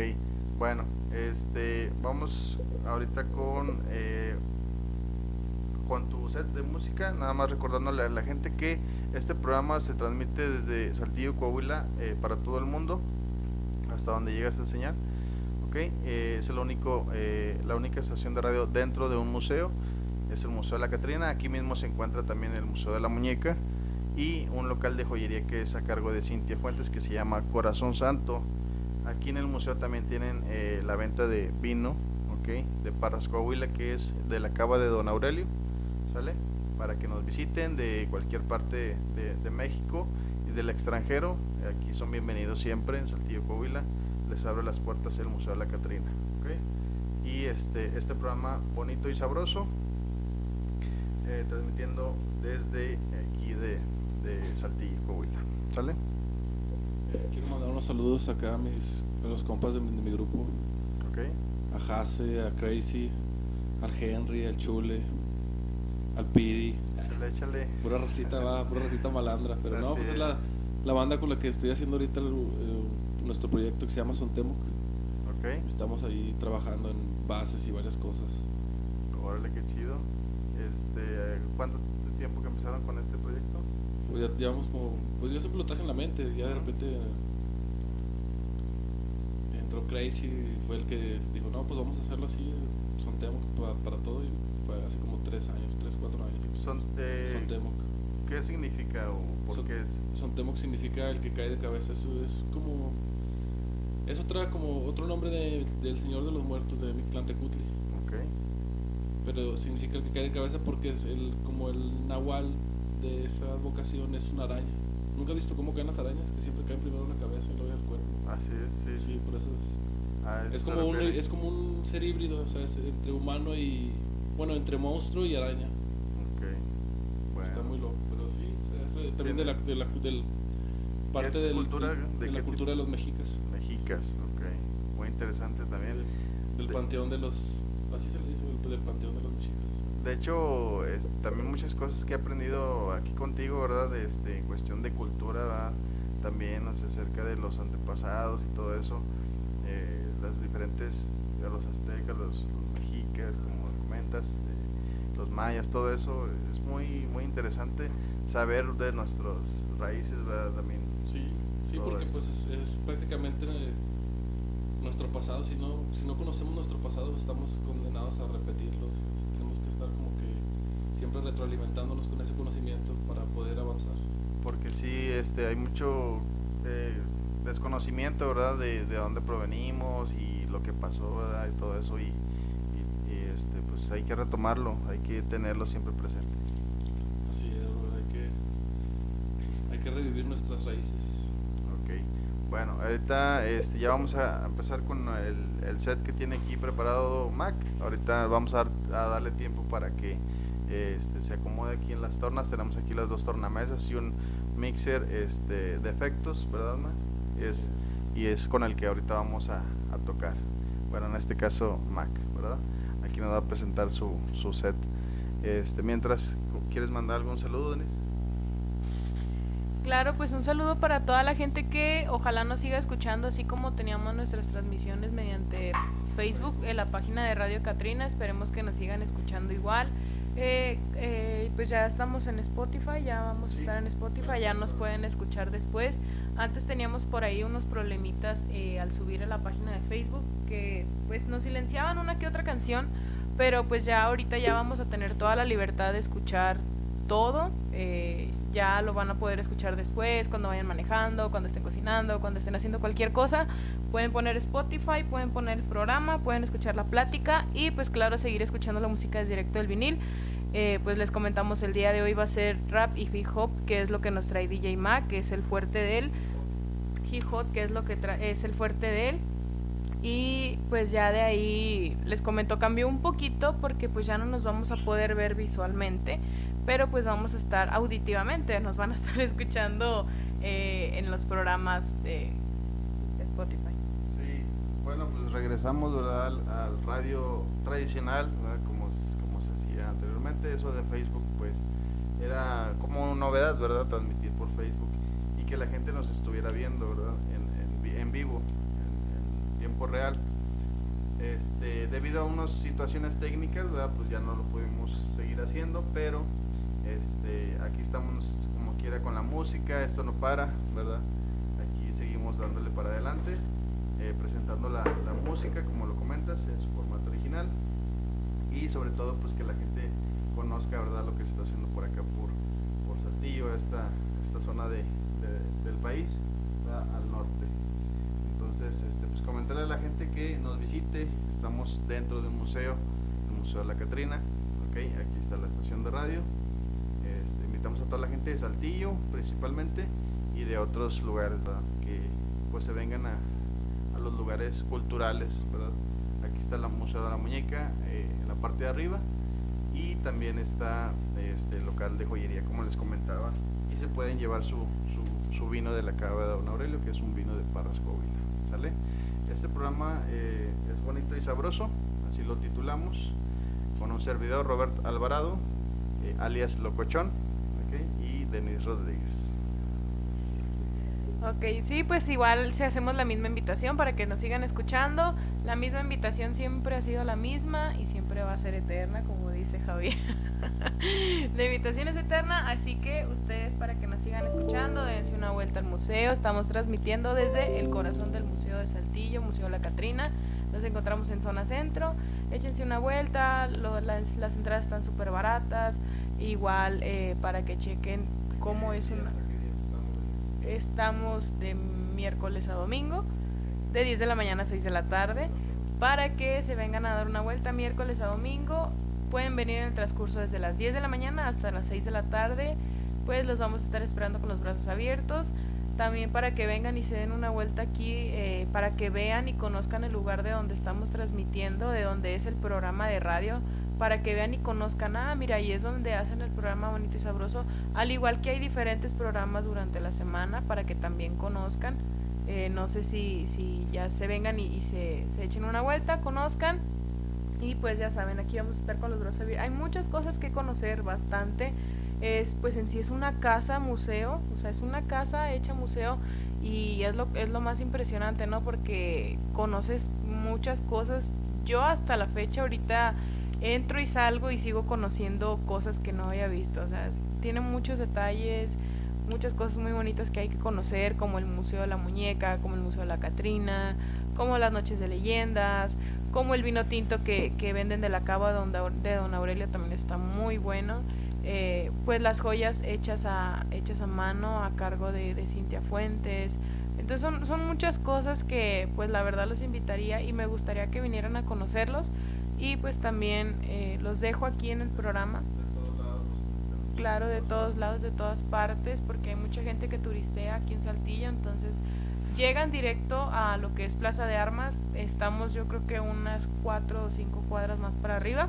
bueno, este, vamos ahorita con eh, con tu set de música, nada más recordándole a la gente que este programa se transmite desde Saltillo, Coahuila, eh, para todo el mundo, hasta donde llega esta señal. Ok, eh, es el único, eh, la única estación de radio dentro de un museo, es el Museo de la Catrina. Aquí mismo se encuentra también el Museo de la Muñeca y un local de joyería que es a cargo de Cintia Fuentes que se llama Corazón Santo. Aquí en el museo también tienen eh, la venta de vino, ok, de Parras Coahuila, que es de la cava de Don Aurelio, ¿sale? Para que nos visiten de cualquier parte de, México y del extranjero. Aquí son bienvenidos siempre en Saltillo, Coahuila. Les abre las puertas el Museo de la Catrina, ok. Y este, este programa bonito y sabroso, eh, transmitiendo desde aquí de, de Saltillo, Coahuila, ¿sale? Eh, quiero mandar unos saludos acá a, mis, a los compas de mi, de mi grupo. Ok. A Hase, a Crazy, al Henry, al Chule, al Pidi. Échale, échale. Pura racita, va, pura racita malandra. Pero no, pues es la, la banda con la que estoy haciendo ahorita el- el- nuestro proyecto que se llama Sontemoc. Ok. Estamos ahí trabajando en bases y varias cosas. Ya llevamos como. Pues yo siempre lo traje en la mente. Ya de repente. Entró Crazy y fue el que dijo: No, pues vamos a hacerlo así. Sontemoc para, para todo. Y fue hace como tres años, tres, cuatro años. Son, eh, Sontemoc. ¿Qué significa o por Son- qué es? Sontemoc significa el que cae de cabeza. Eso es como. Es otra, como otro nombre de- del Señor de los Muertos de Mictlantecutli. Ok. Pero significa el que cae de cabeza porque es el, como el nahual de esa vocación es una araña. ¿Nunca has visto cómo caen las arañas? Que siempre caen primero en la cabeza y luego en el cuerpo. Así es, sí. Sí, por eso es. Ah, Es como, un, es como un ser híbrido, o sea, es entre humano y. Bueno, entre monstruo y araña. Ok. Bueno. Está muy loco, pero sí, es, también de la, de la, del, parte del- cultura de de, qué la tipo? cultura de los mexicas. Mexicas, ok. Muy interesante también. Del De- panteón de los. Así se le dice, del, panteón de los. De hecho, es- también muchas cosas que he aprendido aquí contigo, ¿verdad? De, este, en cuestión de cultura, ¿verdad? También, no sé, acerca de los antepasados y todo eso. eh, las diferentes, los aztecas, los, los mexicas, como comentas, eh, los mayas, todo eso. Es muy, muy interesante saber de nuestras raíces, ¿verdad? También. Sí, sí, porque eso. pues es, es prácticamente eh, nuestro pasado. Si no, si no conocemos nuestro pasado, estamos condenados a repetirlo. Retroalimentándonos con ese conocimiento para poder avanzar. Porque sí, este, hay mucho, eh, desconocimiento, ¿verdad? De, de dónde provenimos y lo que pasó, ¿verdad? Y todo eso y, y- y, este, pues hay que retomarlo, hay que tenerlo siempre presente. Así es, hay que, hay que revivir nuestras raíces. Ok, bueno, ahorita este, ya vamos a empezar con el, el set que tiene aquí preparado Mac. Ahorita vamos a, a darle tiempo para que este, se acomode aquí en las tornas. Tenemos aquí las dos tornamesas y un mixer este, de efectos, ¿verdad, Mac? Es, y es con el que ahorita vamos a, a tocar. Bueno, en este caso Mac, ¿verdad? Aquí nos va a presentar su, su set. Este, mientras, ¿quieres mandar algún saludo, Denise? Claro, pues un saludo para toda la gente que ojalá nos siga escuchando, así como teníamos nuestras transmisiones mediante Facebook en la página de Radio Catrina. Esperemos que nos sigan escuchando igual. Eh, eh, pues ya estamos en Spotify, ya vamos a estar en Spotify, ya nos pueden escuchar después. Antes teníamos por ahí unos problemitas eh, al subir a la página de Facebook que pues nos silenciaban una que otra canción, pero pues ya ahorita ya vamos a tener toda la libertad de escuchar todo. eh, ya lo van a poder escuchar después, cuando vayan manejando, cuando estén cocinando, cuando estén haciendo cualquier cosa. Pueden poner Spotify, pueden poner el programa, pueden escuchar la plática y pues claro, seguir escuchando la música desde directo del vinil. Eh, pues les comentamos el día de hoy va a ser rap y hip hop, que es lo que nos trae DJ Mac, que es el fuerte de él. Hip hop, que es lo que es el fuerte de él. Y pues ya de ahí les comento, cambió un poquito porque pues ya no nos vamos a poder ver visualmente, pero pues vamos a estar auditivamente, nos van a estar escuchando eh, en los programas de Spotify. Sí, bueno, pues regresamos ¿verdad? Al radio tradicional, ¿verdad? Como, s- como se hacía Eso de Facebook, pues era como una novedad, ¿verdad? Transmitir por Facebook y que la gente nos estuviera viendo, ¿verdad? En, en vi- en vivo, en, en tiempo real. Este, debido a unas situaciones técnicas, ¿verdad? Pues ya no lo pudimos seguir haciendo, pero este, aquí estamos como quiera con la música, esto no para, ¿verdad? Aquí seguimos dándole para adelante, eh, presentando la, la música, como lo comentas, en su formato original y sobre todo pues que la gente conozca, ¿verdad? Lo que se está haciendo por acá, por, Saltillo, esta, esta zona de, de- del país, al norte. Entonces, este, pues comentarle a la gente que nos visite. Estamos dentro de un museo, el Museo de la Catrina. ¿ok? Aquí está la estación de radio. Este, invitamos a toda la gente de Saltillo, principalmente, y de otros lugares. Que pues se vengan a, a los lugares culturales, ¿verdad? Aquí está el Museo de la Muñeca, eh, en la parte de arriba, y también está este local de joyería, como les comentaba, y se pueden llevar su, su, su vino de la cava de Don Aurelio, que es un vino de Parras ¿sale? Este programa eh, es bonito y sabroso, así lo titulamos, con un servidor, Robert Alvarado, eh, alias Locochón, ¿ok? y Denis Rodríguez. Ok, sí, pues igual si hacemos la misma invitación para que nos sigan escuchando. La misma invitación siempre ha sido la misma y siempre va a ser eterna, como la invitación es eterna, así que ustedes para que nos sigan escuchando, dense una vuelta al museo. Estamos transmitiendo desde el corazón del Museo de Saltillo, Museo La Catrina. Nos encontramos en zona centro. Échense una vuelta, las entradas están súper baratas. Igual eh, para que chequen cómo es una... Estamos de miércoles a domingo, de 10 de la mañana a 6 de la tarde, para que se vengan a dar una vuelta miércoles a domingo. Pueden venir en el transcurso desde las 10 de la mañana hasta las 6 de la tarde, pues los vamos a estar esperando con los brazos abiertos. También para que vengan y se den una vuelta aquí, eh, para que vean y conozcan el lugar de donde estamos transmitiendo, de donde es el programa de radio, para que vean y conozcan, ah, mira, ahí es donde hacen el programa Bonito y Sabroso, al igual que hay diferentes programas durante la semana para que también conozcan. Eh, no sé si, si ya se vengan y, y se, se echen una vuelta, conozcan. Y pues ya saben, aquí vamos a estar con los abiertos. Hay muchas cosas que conocer, bastante. Es, pues en sí es una casa museo, o sea, es una casa hecha museo y es lo, es lo más impresionante, ¿no? Porque conoces muchas cosas. Yo hasta la fecha ahorita entro y salgo y sigo conociendo cosas que no había visto. O sea, tiene muchos detalles, muchas cosas muy bonitas que hay que conocer, como el Museo de la Muñeca, como el Museo de la Catrina, como las noches de leyendas, como el vino tinto que, que venden de la cava de Don, Aurelio también está muy bueno. Eh, pues las joyas hechas a, hechas a mano a cargo de, de Cintia Fuentes, Entonces son, son muchas cosas que pues la verdad los invitaría y me gustaría que vinieran a conocerlos y pues también eh, los dejo aquí en el programa. Claro, de todos lados, de todas partes, porque hay mucha gente que turistea aquí en Saltillo, entonces llegan directo a lo que es Plaza de Armas. Estamos yo creo que unas cuatro o cinco cuadras más para arriba.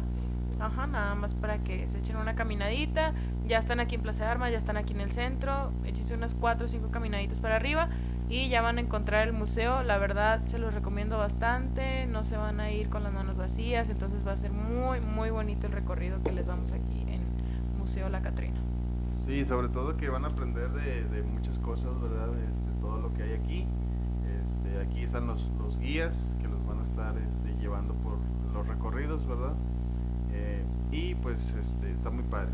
Ajá, nada más para que se echen una caminadita. Ya están aquí en Plaza de Armas, ya están aquí en el centro. Échense unas cuatro o cinco caminaditas para arriba y ya van a encontrar el museo. La verdad se los recomiendo bastante. No se van a ir con las manos vacías, entonces va a ser muy, muy bonito el recorrido que les damos aquí en Museo La Catrina. Sí, sobre todo que van a aprender de, de muchas cosas, ¿verdad? Los, guías que los van a estar este, llevando por los recorridos, ¿verdad? Eh, y pues este, está muy padre.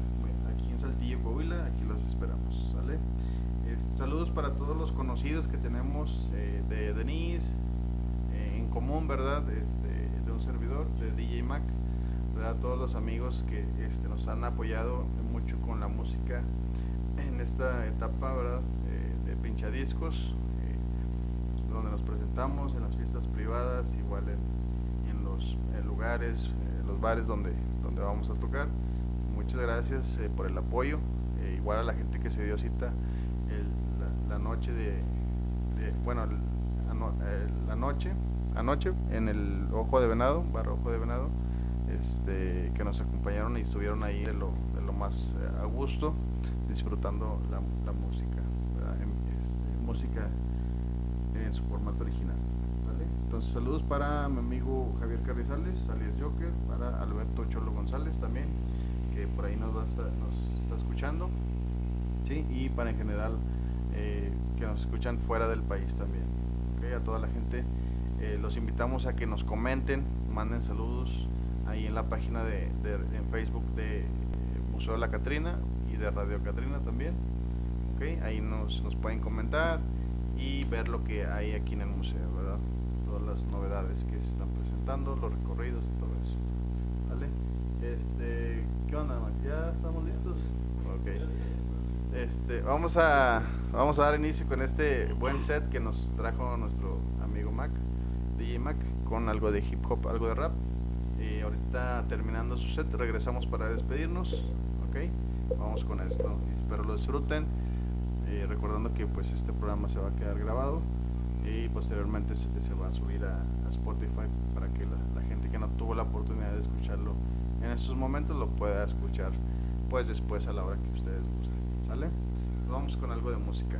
Aquí en Saltillo, Coahuila, aquí los esperamos, ¿sale? Saludos para todos los conocidos que tenemos eh, de Denise, eh, en común, ¿verdad? Este, de un servidor, de DJ Mac, ¿verdad? Todos los amigos que este, nos han apoyado mucho con la música en esta etapa, ¿verdad? Eh, de pinchadiscos, donde nos presentamos en las fiestas privadas, igual en, los lugares, eh, los bares donde, donde vamos a tocar. Muchas gracias eh, por el apoyo, eh, igual a la gente que se dio cita el- la, la noche de, de- bueno, el- la noche, anoche en el Ojo de Venado, Bar Ojo de Venado, este, que nos acompañaron y estuvieron ahí de lo, de lo más a gusto, disfrutando la, saludos para mi amigo Javier Carrizales, alias Joker, para Alberto Cholo González también, que por ahí nos, va a estar- nos está escuchando, ¿sí? y para en general eh, que nos escuchan fuera del país también. ¿ok? A toda la gente eh, los invitamos a que nos comenten, manden saludos ahí en la página de, Facebook de eh, Museo de la Catrina y de Radio Catrina también. ¿ok? Ahí nos pueden comentar y ver lo que hay aquí en el museo, ¿verdad? Todas las novedades que se están presentando, los recorridos y todo eso. ¿Vale? Este, ¿qué onda, Max? ¿Ya estamos listos? Ok. Este, vamos a vamos a dar inicio con este buen set que nos trajo nuestro amigo Mac, DJ Mac, con algo de hip hop, algo de rap. Y ahorita terminando su set, regresamos para despedirnos. Ok, vamos con esto. Espero lo disfruten. Eh, recordando que pues este programa se va a quedar grabado y posteriormente se, va a subir a Para que la, gente que no tuvo la oportunidad de escucharlo en estos momentos lo pueda escuchar pues después a la hora que ustedes gusten. ¿Sale? Vamos con algo de música.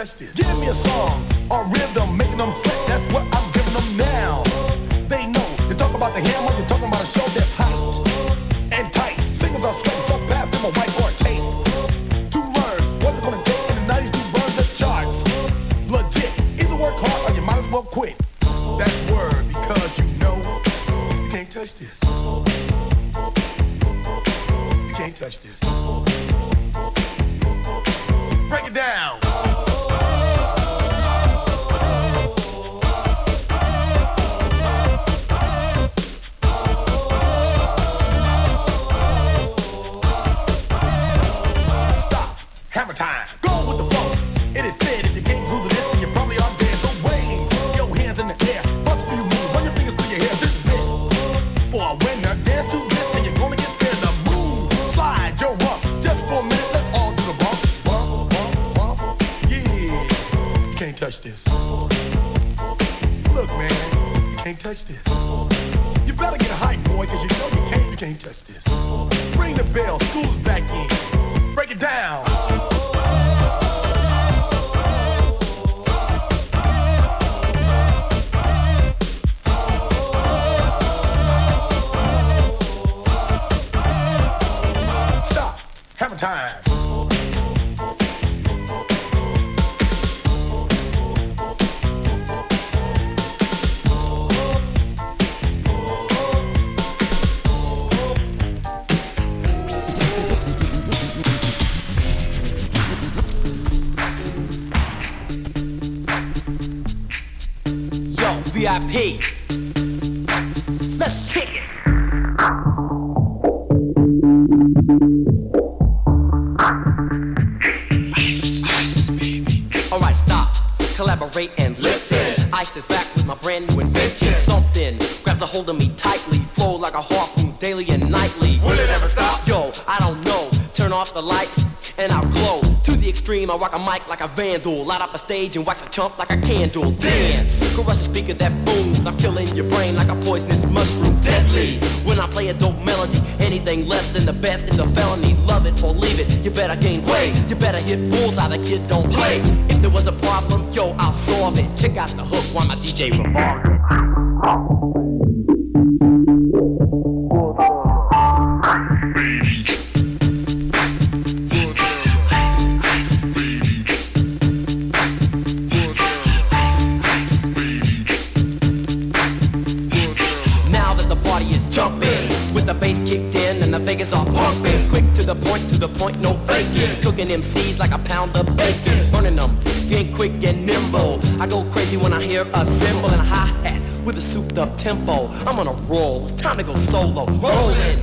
this. Give me a song or rhythm, For a winner, dance to this, and you're gonna get there. The. Slide your rump. Just for a minute, let's all do the bump. Yeah. You can't touch this. Look, man. You can't touch this. You better get a hype, boy, cause you know you can't, you can't touch this. Ring the bell, school's back in. Break it down. Time. Yo, VIP. And listen. I sit back with my brand new invention. Something grabs a hold of me tightly, flow like a harpoon daily and nightly. Will it ever stop? Yo, I don't know. Turn off the lights and I'll glow. To the extreme, I rock a mic like a vandal. Light up a stage and wax a chump like a candle. Dance, caress a speaker that booms. I'm killing your brain like a poisonous mushroom. Deadly. When I play a dope melody, anything less than the best is a felony. Love it or leave it. You better gain weight. You better hit bullseye. The kid don't play. If there was a problem, yo, I'll solve it. Check out the hook while my DJ revolves point, no faking. Cooking MCs like a pound of bacon. Burning them, getting quick and nimble. I go crazy when I hear a cymbal and a hi-hat with a souped up tempo. I'm on a roll, it's time to go solo. Rolling,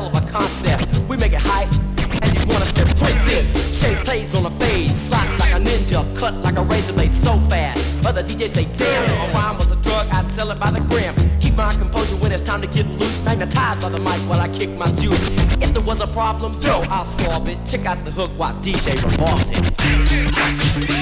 Hell of a concept. We make it hype, and you wanna step like this. Shape plays on a fade, slice like a ninja, cut like a razor blade so fast. Other DJs say, damn, a rhyme was a drug, I'd sell it by the gram. Keep my composure when it's time to get loose. Magnetized by the mic while I kick my juice. If there was a problem, yo, I'll solve it. Check out the hook while DJ revolves it.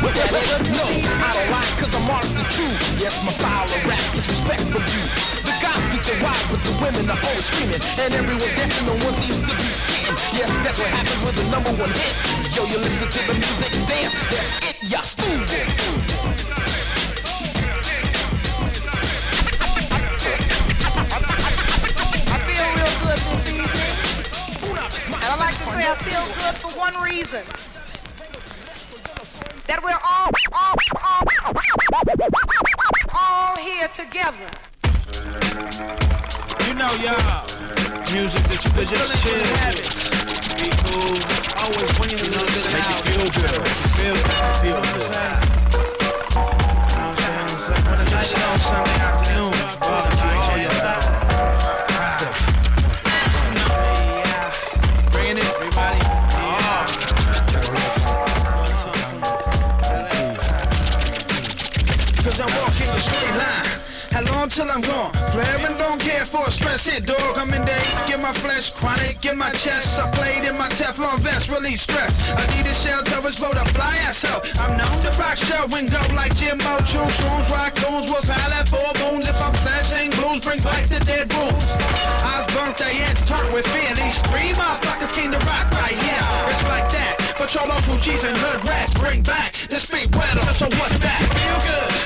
That is. No, I don't lie, cause I'm honest and true. Yes, my style of rap gets respect from you. The guys think they're wild, but the women are always screaming. And everyone's dancing, no one seems to be sitting. Yes, that's what happens with the number one hit. Yo, you listen to the music, dance, that's it, ya stupid. I feel real good this evening. And I like to say I feel good for one reason. That we're all, all, all, all here together. You know, y'all, music that you could just chill with. Be cool. Always bringing a little bit of Make you feel good. Make you feel good. Feel good. When the night on Sunday afternoons, till I'm gone? Flaring don't care for a stress hit, dog. I'm in the eight, get my flesh chronic, get my chest. I played in my Teflon vest, relieve stress. I need a shelter, it's for the fly ass. I'm known to rock show and go like Jimbo, true shrooms, raccoons, will pal at four moons. If I'm sad, sing blues, brings like the dead rules. Eyes burnt, they heads turned with fear. These three motherfuckers came to rock right here. It's like that. Patrol off Fugees and hood rats, bring back this big weather. So what's that? Feel good.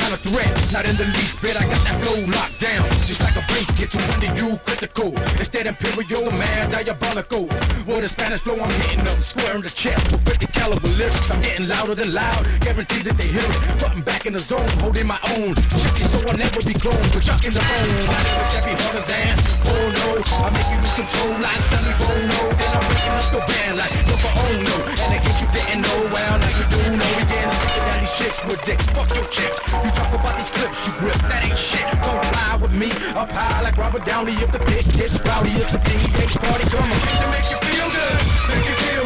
threat, not in the least bit. I got that flow locked down, just like a bass get to under you critical. It's that imperial man, diabolical. With a Spanish flow, I'm hitting up, square in the chest with 50 caliber lyrics. I'm getting louder than loud, guaranteed that they hear it. Putting back in the zone, holding my own. Tricky, so I'll never be cloned, but chucking the bone. Never shall be harder than. Oh no, I make you lose control like Sonny Bono. Then I'm breaking up the band like for oh no. And I case you didn't know, well now you do know. We getting sick of these chicks with dicks. Fuck your chicks. You talk about these clips you grip, that ain't shit. Don't fly with me up high like Robert Downey. If the bitch gets rowdy, if the DH party come on. to make you feel good, make you feel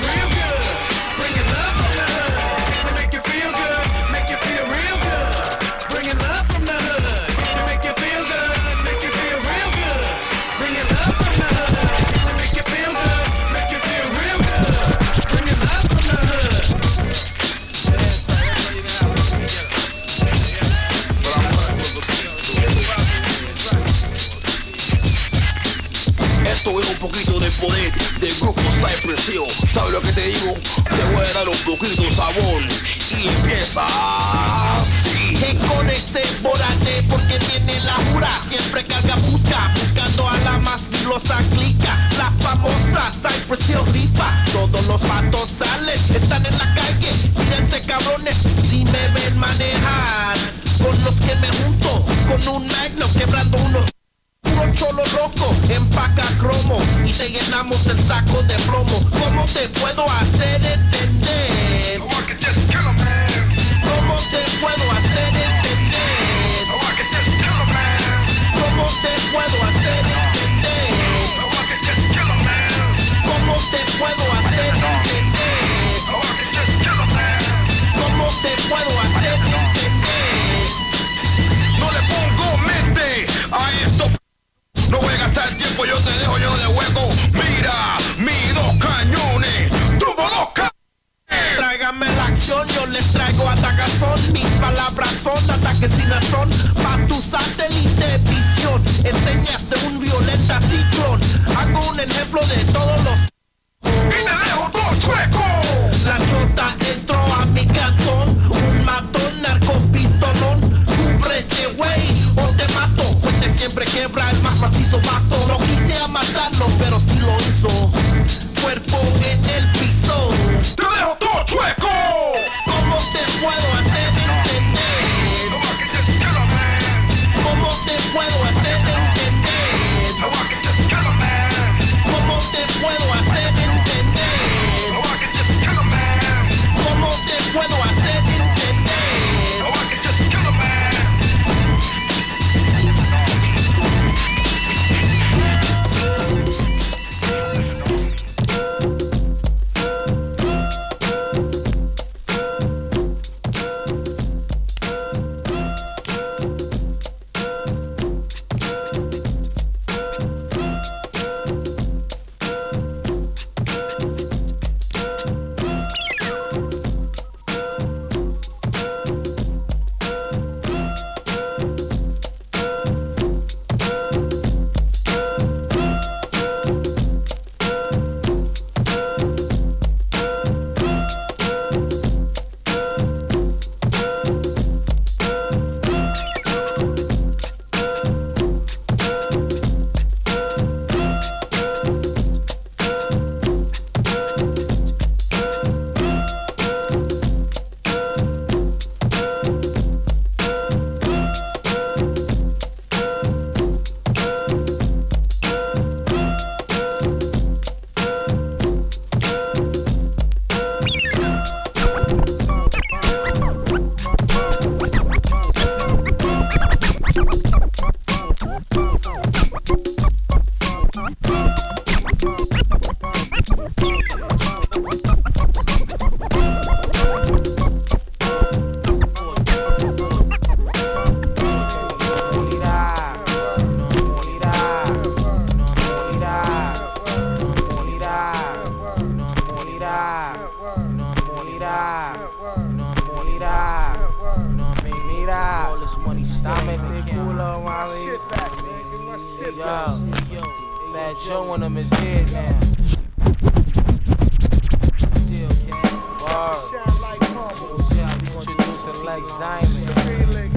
Esto es un poquito de poder del grupo Cypress Hill. ¿Sabes lo que te digo? Te voy a dar un poquito de sabor. Y empieza así. con ese borate porque tiene la jura. Siempre carga busca, buscando a la más filosa clica. La famosa Cypress Hill rifa. Todos los patos salen, están en la calle. Mírense cabrones, si me ven manejar. Con los que me junto, con un magno quebrando unos cholo loco, empaca cromo y te llenamos el saco de plomo. ¿Cómo te puedo hacer entender? ¿Cómo te puedo hacer entender? ¿Cómo te puedo hacer entender? ¿Cómo te puedo hacer entender? ¿Cómo te puedo hacer No voy a gastar tiempo, yo te dejo lleno de hueco. Mira, mis dos cañones, tuvo dos cañones. Tráigame la acción, yo les traigo atacazón Mis palabras son ataques sin razón Pa' tu satélite visión Enseñaste un violenta ciclón Hago un ejemplo de todos los ¡Y te dejo todo chueco! La chota entró Bad Joe on him is here now. Still can. Word. Introducing Lex Diamond. Hey,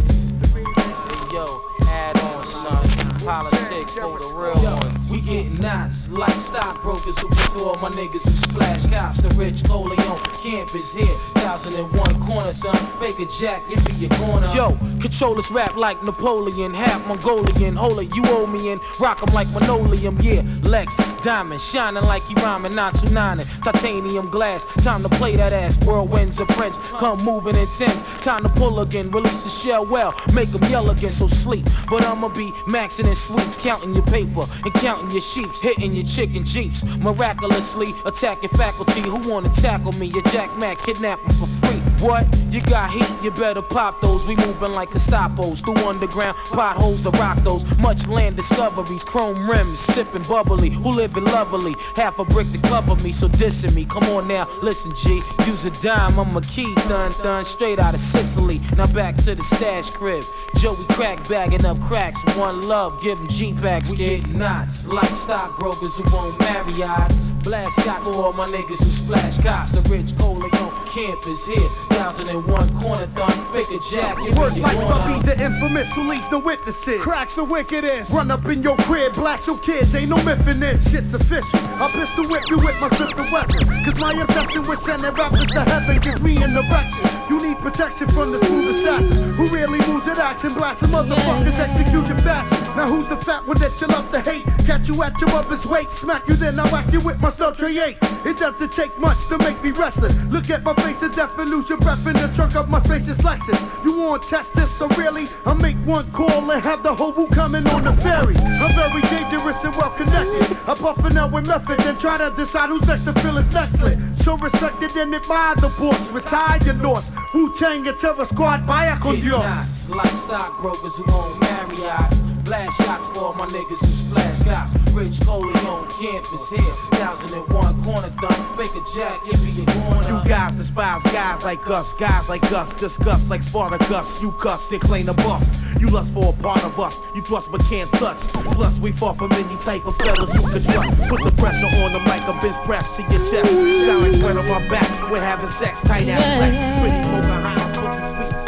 yo, add on, son. Politics for the real ones. We getting knots like stockbrokers who restore my niggas who splash cops. The rich Coleon campus here, thousand and one corner, son. Fake a jack, it be your corner. Yo, control controllers rap like Napoleon, half Mongolian. Hold it, you owe me in. Rock 'em like linoleum, yeah. Lex, diamond, shining like he rhyming, not too nine. Titanium glass, time to play that ass. Whirlwinds of Prince, come moving intense. Time to pull again, release the shell well. Make 'em yell again, so sleep. But I'ma be maxing in sweets, counting your paper and counting your sheeps, hitting your chicken jeeps. Miraculously attacking faculty who wanna tackle me. Your Jack Mac kidnapping for free. What? You got heat, you better pop those. We moving like Gestapos through underground potholes to rock those. Much land discoveries, chrome rims, sipping bubbly. Who living lovely? Half a brick to cover me, so dissing me. Come on now, listen, G. Use a dime, I'm a key, thun thun, straight out of Sicily. Now back to the stash crib. Joey crack bagging up cracks. One love, give 'em G packs, We get knots like stockbrokers who won't marry odds. Blast shots for all my niggas who splash cops. The rich Coleon campus here, Thousand and one corner thumb, a jack. If Work like wanna. Bubby, the infamous who leads no witnesses. Cracks the wickedest. Run up in your crib, blast your kids. Ain't no myth in this. Shit's official. I'll pistol whip you with my and Wesson. Cause my obsession with sending rappers to heaven gives me an erection. You need protection from the smooth assassin who really moves at action, blasting motherfuckers execution fashion. Now who's the fat one that you love to hate? Catch you at your mother's weight, smack you then I whack you with my stub tray eight. It doesn't take much to make me restless. Look at my face of death and lose your in the trunk of my face is Lexus. You want to test this? So really, I make one call and have the whole woo coming on the ferry. I'm very dangerous and well connected. I'm puffing out with method and try to decide who's next to fill his next lit. So respected and admire the boss. Retire your loss. Wu Tang and Terror Squad, vaya con Dios. knots like stockbrokers who own Marriott's. Blast shots for all my niggas who splash cops. Rich Coleon campus here. Thousand and one corner thumb. Fake a jack if you wanna. You guys despise guys like us, guys like us, discuss like Spartacus. You cuss and claim the bust. You lust for a part of us, you thrust but can't touch. Plus, we fall from any type of fellas you can trust. Put the pressure on the mic, a bench press to your chest. Sound like sweat on my back, we're having sex, tight ass sex. Pretty Pocahontas, pussy sweet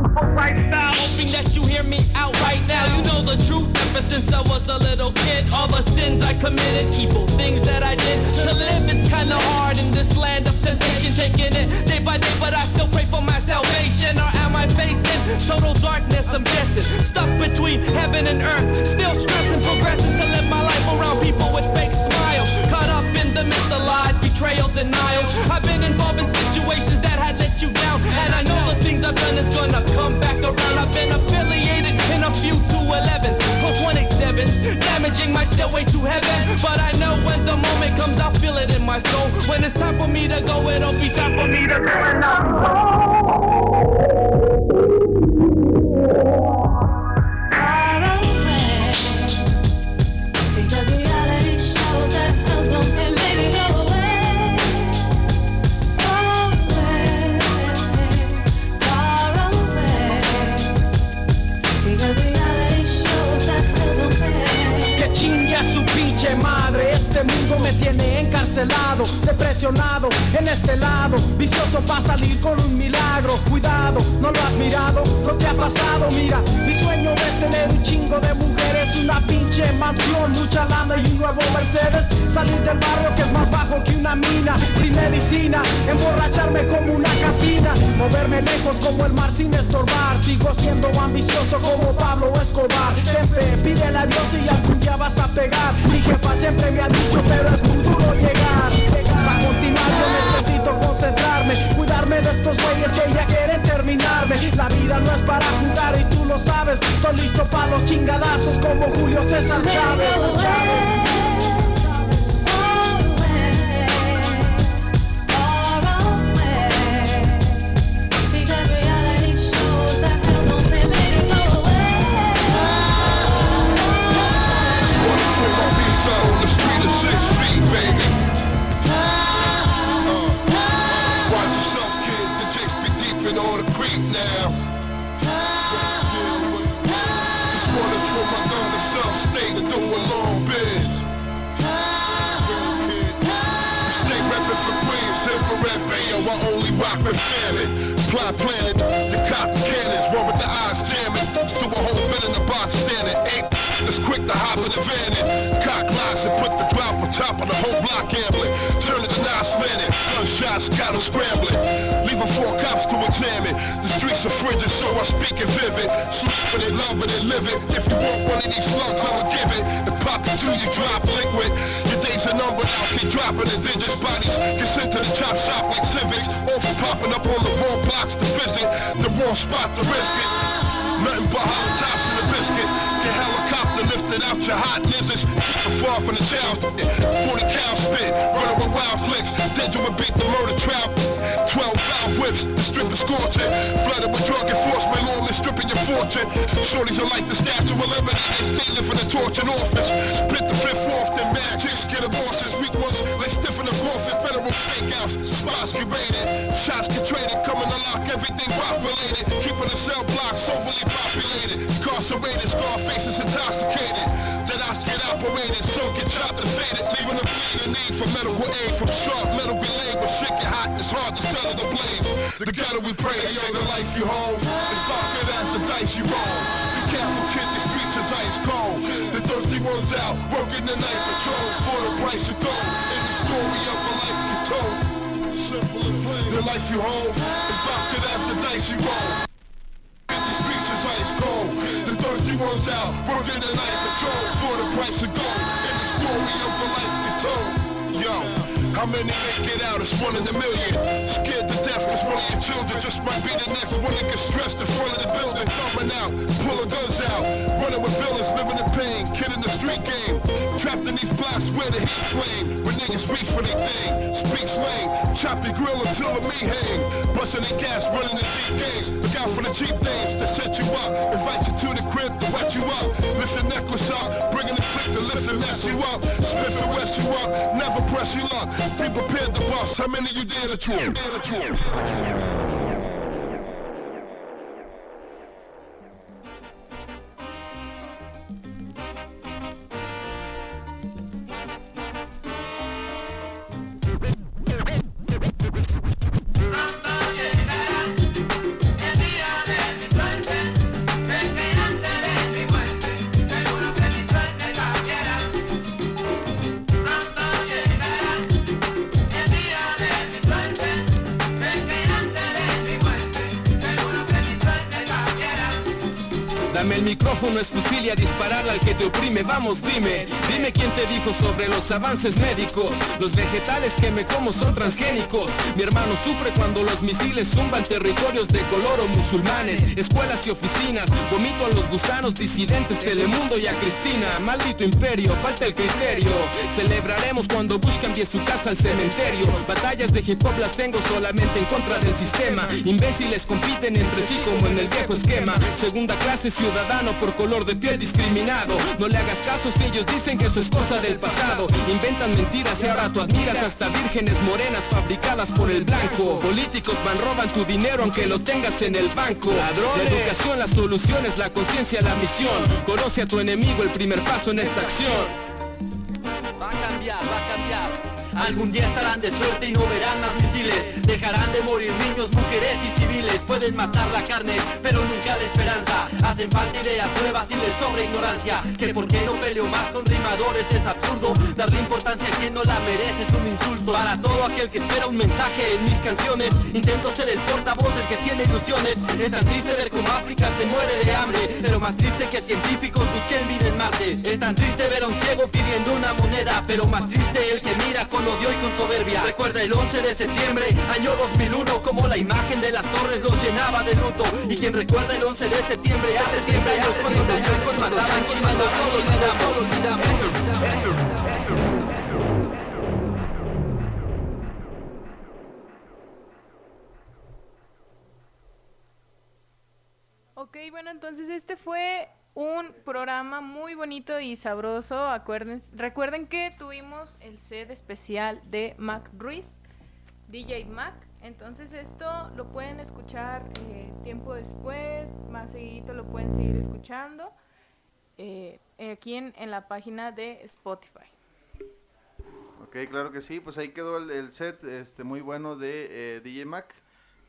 Look lifestyle. Hoping that you hear me out right now. You know the truth ever since I was a little kid. All the sins I committed, evil things that I did. To live it's kinda hard in this land of temptation, taking it day by day, but I still pray for my salvation. Or am I facing total darkness? I'm guessing. Stuck between heaven and earth, still stressing, progressing to live my life around people with fake the midst of lies, betrayal, denial. I've been involved in situations that had let you down, and I know the things I've done is gonna come back around. I've been affiliated in a few 211s, plus 187s, damaging my stairway to heaven. But I know when the moment comes, I'll feel it in my soul. When it's time for me to go, it'll be time for me to go, and I'll be mundo me tiene encarcelado, depresionado en este lado, vicioso para salir con un milagro. Cuidado, no lo has mirado, lo que ha pasado, mira, mi sueño es tener un chingo de mujeres, una pinche mansión, mucha lana y un nuevo Mercedes, salir del barrio que es más bajo que una mina, sin medicina, emborracharme como una cantina, moverme lejos como el mar sin estorbar, sigo siendo ambicioso como Pablo Escobar, siempre pídele a Dios y algún día vas a pegar, mi jefa siempre me ha dicho pero es muy duro llegar, para continuar yo necesito concentrarme, cuidarme de estos güeyes que ya quieren terminarme, la vida no es para jugar y tú lo sabes, estoy listo para los chingadazos como Julio César Chávez. Because with family. Plot planet, the cop cannons, one with the eyes jamming. Still a whole bit in the box standing. Eight that's quick to hop in the van and cock locks and put the drop on top of the whole block gambling. Turn it to nine slanted, gunshots got 'em scrambling. Four cops to examine. The streets are frigid, so I speak in vivid. When they love it and it. If you want one of these slugs, I'ma give it. And pop it till you drop liquid. Your days are numbered, I'll keep dropping the digits. Bodies get sent to the chop shop like civics. All for popping up on the wrong blocks to visit. The wrong spot to risk it. Nothing but hollow tops in a biscuit. Get helicopter lifted out your hot. So far from the child. 40 cal spit, running with wild flicks. Would beat the murder trap. 12 valve whips, strip is scorching. Flooded with drug enforcement, lawmen stripping your fortune. Shorties are like the statue of liberty. Stealing from the torch in office. Split the fifth off, then mad chicks get abortions. Weak ones, they stiffen the coffin. Federal fake outs. masqueraded. Shots get traded, coming to lock everything populated. Keeping the cell blocks overly populated. Incarcerated, scar faces intoxicated. Bleeding need for medical aid. From sharp metal belayed, but shit get hot, it's hard to settle the blaze. The ghetto we pray, yo, the life you hold. It's darker as the dice you roll. Be careful, kid, the streets is ice cold. The thirsty ones out, working the night patrol for the price of gold. In the story of a life you told. Simple and plain. The life you hold is darker as the dice you roll. Ice cold. The thirsty ones out, working the night patrol for the price of gold. And the story of a life Two, yo how many make it out? It's one in a million. Scared to death cause one of your children just might be the next one to get stressed in front of the building. Coming out, pulling guns out, running with villains, living in pain, kid in the street game. Trapped in these blocks where the heat flame. When niggas reach for their thing, speak slang, chop your grill until the meat hang. Busting their gas, running the deep gangs. Look out for the cheap things that set you up. Invite you to the crib to wet you up. Lift your necklace up, bringing the click to lift and mess you up. Smith and west you up, never press your luck. Be prepared to bust. How many you dare to try? muslimes dijo sobre los avances médicos Los vegetales que me como son transgénicos. Mi hermano sufre cuando los misiles zumban territorios de color o musulmanes Escuelas y oficinas, vomito a los gusanos disidentes Telemundo y a Cristina. Maldito imperio, falta el criterio. Celebraremos cuando Bush cambie su casa al cementerio. Batallas de hip hop las tengo solamente en contra del sistema. Imbéciles compiten entre sí como en el viejo esquema. Segunda clase ciudadano por color de piel discriminado. No le hagas caso si ellos dicen que eso es cosa del pasado. Inventan mentiras y ahora tú admiras hasta vírgenes morenas fabricadas por el blanco. Políticos van roban tu dinero aunque lo tengas en el banco. La educación, la solución es la conciencia, la misión. Conoce a tu enemigo, el primer paso en esta acción Algún día estarán de suerte y no verán más misiles. Dejarán de morir niños, mujeres y civiles. Pueden matar la carne, pero nunca la esperanza. Hacen falta ideas nuevas y les sobra ignorancia. Que por qué no peleo más con rimadores es absurdo. Darle importancia a quien no la merece es un insulto. Para todo aquel que espera un mensaje en mis canciones, intento ser el portavoz del que tiene ilusiones. Es tan triste ver cómo África se muere de hambre, pero más triste que científicos busquen vida en Marte. Es tan triste ver a un ciego pidiendo una moneda, pero más triste el que mira con odio y con soberbia. Recuerda el 11 de septiembre, año 2001, como la imagen de las torres los llenaba de luto. Y quien recuerda el 11 de septiembre hace 30 años cuando los blancos mataban, quemando todo. Ok, bueno, entonces este fue un programa muy bonito y sabroso. Acuerden, recuerden que tuvimos el set especial de Mac Ruiz, DJ Mac. Entonces esto lo pueden escuchar eh, tiempo después, más seguidito lo pueden seguir escuchando eh, aquí en, en la página de Spotify. Ok, claro que sí, pues ahí quedó el, el set este muy bueno de eh, DJ Mac,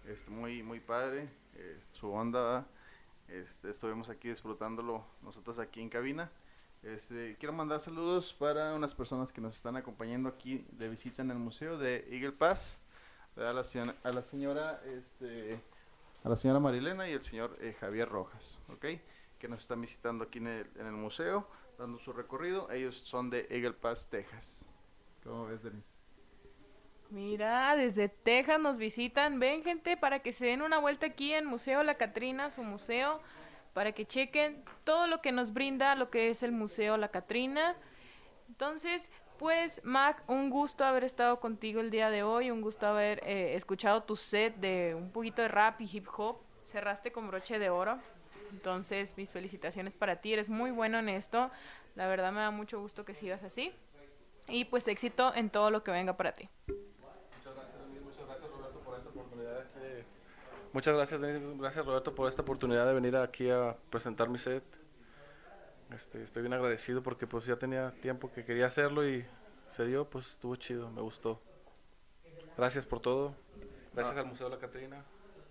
este muy muy padre, eh, su onda. Este, estuvimos aquí disfrutándolo nosotros aquí en cabina. Este, quiero mandar saludos para unas personas que nos están acompañando aquí de visita en el museo de Eagle Pass, a la a la señora, este, a la señora Marilena y el señor eh, Javier Rojas, ¿ok? Que nos están visitando aquí en el, en el museo, dando su recorrido. Ellos son de Eagle Pass, Texas. ¿Cómo ves, Denise? Mira, desde Texas nos visitan. Ven, gente, para que se den una vuelta aquí en Museo La Catrina, su museo, para que chequen todo lo que nos brinda lo que es el Museo La Catrina. Entonces, pues, Mac, un gusto haber estado contigo el día de hoy, un gusto haber eh, escuchado tu set de un poquito de rap y hip hop. Cerraste con broche de oro. Entonces, mis felicitaciones para ti, eres muy bueno en esto. La verdad me da mucho gusto que sigas así. Y pues éxito en todo lo que venga para ti. Muchas gracias, Luis, muchas gracias, Muchas gracias. Gracias, Roberto, por esta oportunidad de venir aquí a presentar mi set. Este, estoy bien agradecido porque pues ya tenía tiempo que quería hacerlo y se dio, pues estuvo chido, me gustó. Gracias por todo. Gracias al Museo de la Catrina.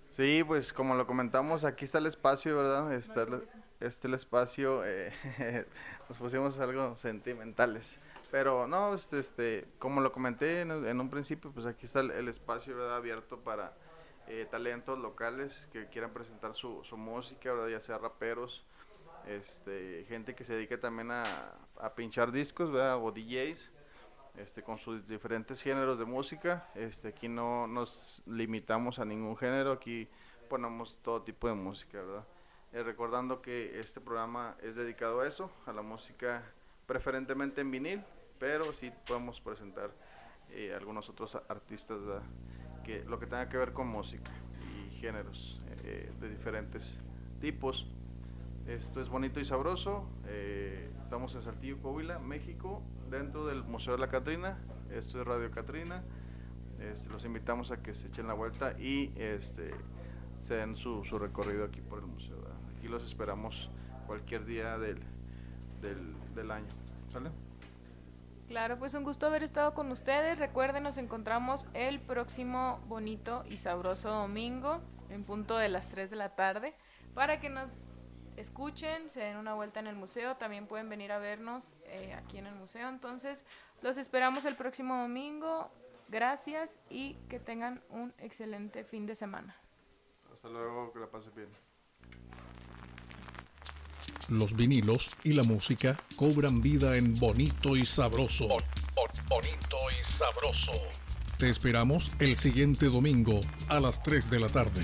Sí, pues como lo comentamos, aquí está el espacio, ¿verdad? Está el, este el espacio, eh, nos pusimos algo sentimentales. Pero no, este, este, como lo comenté en, un principio, pues aquí está el, espacio. Abierto para eh, talentos locales que quieran presentar su, su música, ¿verdad? Ya sea raperos, este, gente que se dedique también a, a pinchar discos, ¿verdad? O DJs este, con sus diferentes géneros de música. Este, aquí no nos limitamos a ningún género, aquí ponemos todo tipo de música, ¿verdad? Eh, recordando que este programa es dedicado a eso, a la música preferentemente en vinil, pero sí podemos presentar eh, algunos otros artistas, ¿verdad? Lo que tenga que ver con música y géneros eh, de diferentes tipos. Esto es bonito y sabroso. eh, estamos en Saltillo, Coahuila, México, dentro del Museo de la Catrina. Esto es Radio Catrina. Los invitamos a que se echen la vuelta y este, se den su, recorrido aquí por el museo. Aquí los esperamos cualquier día del, del, del año. ¿Sale? Claro, pues un gusto haber estado con ustedes. Recuerden, nos encontramos el próximo bonito y sabroso domingo en punto de las 3 de la tarde para que nos escuchen, se den una vuelta en el museo. También pueden venir a vernos eh, aquí en el museo. Entonces, los esperamos el próximo domingo. Gracias y que tengan un excelente fin de semana. Hasta luego, que la pasen bien. Los vinilos y la música cobran vida en bonito y sabroso. Bonito y sabroso. Te esperamos el siguiente domingo a las 3 de la tarde.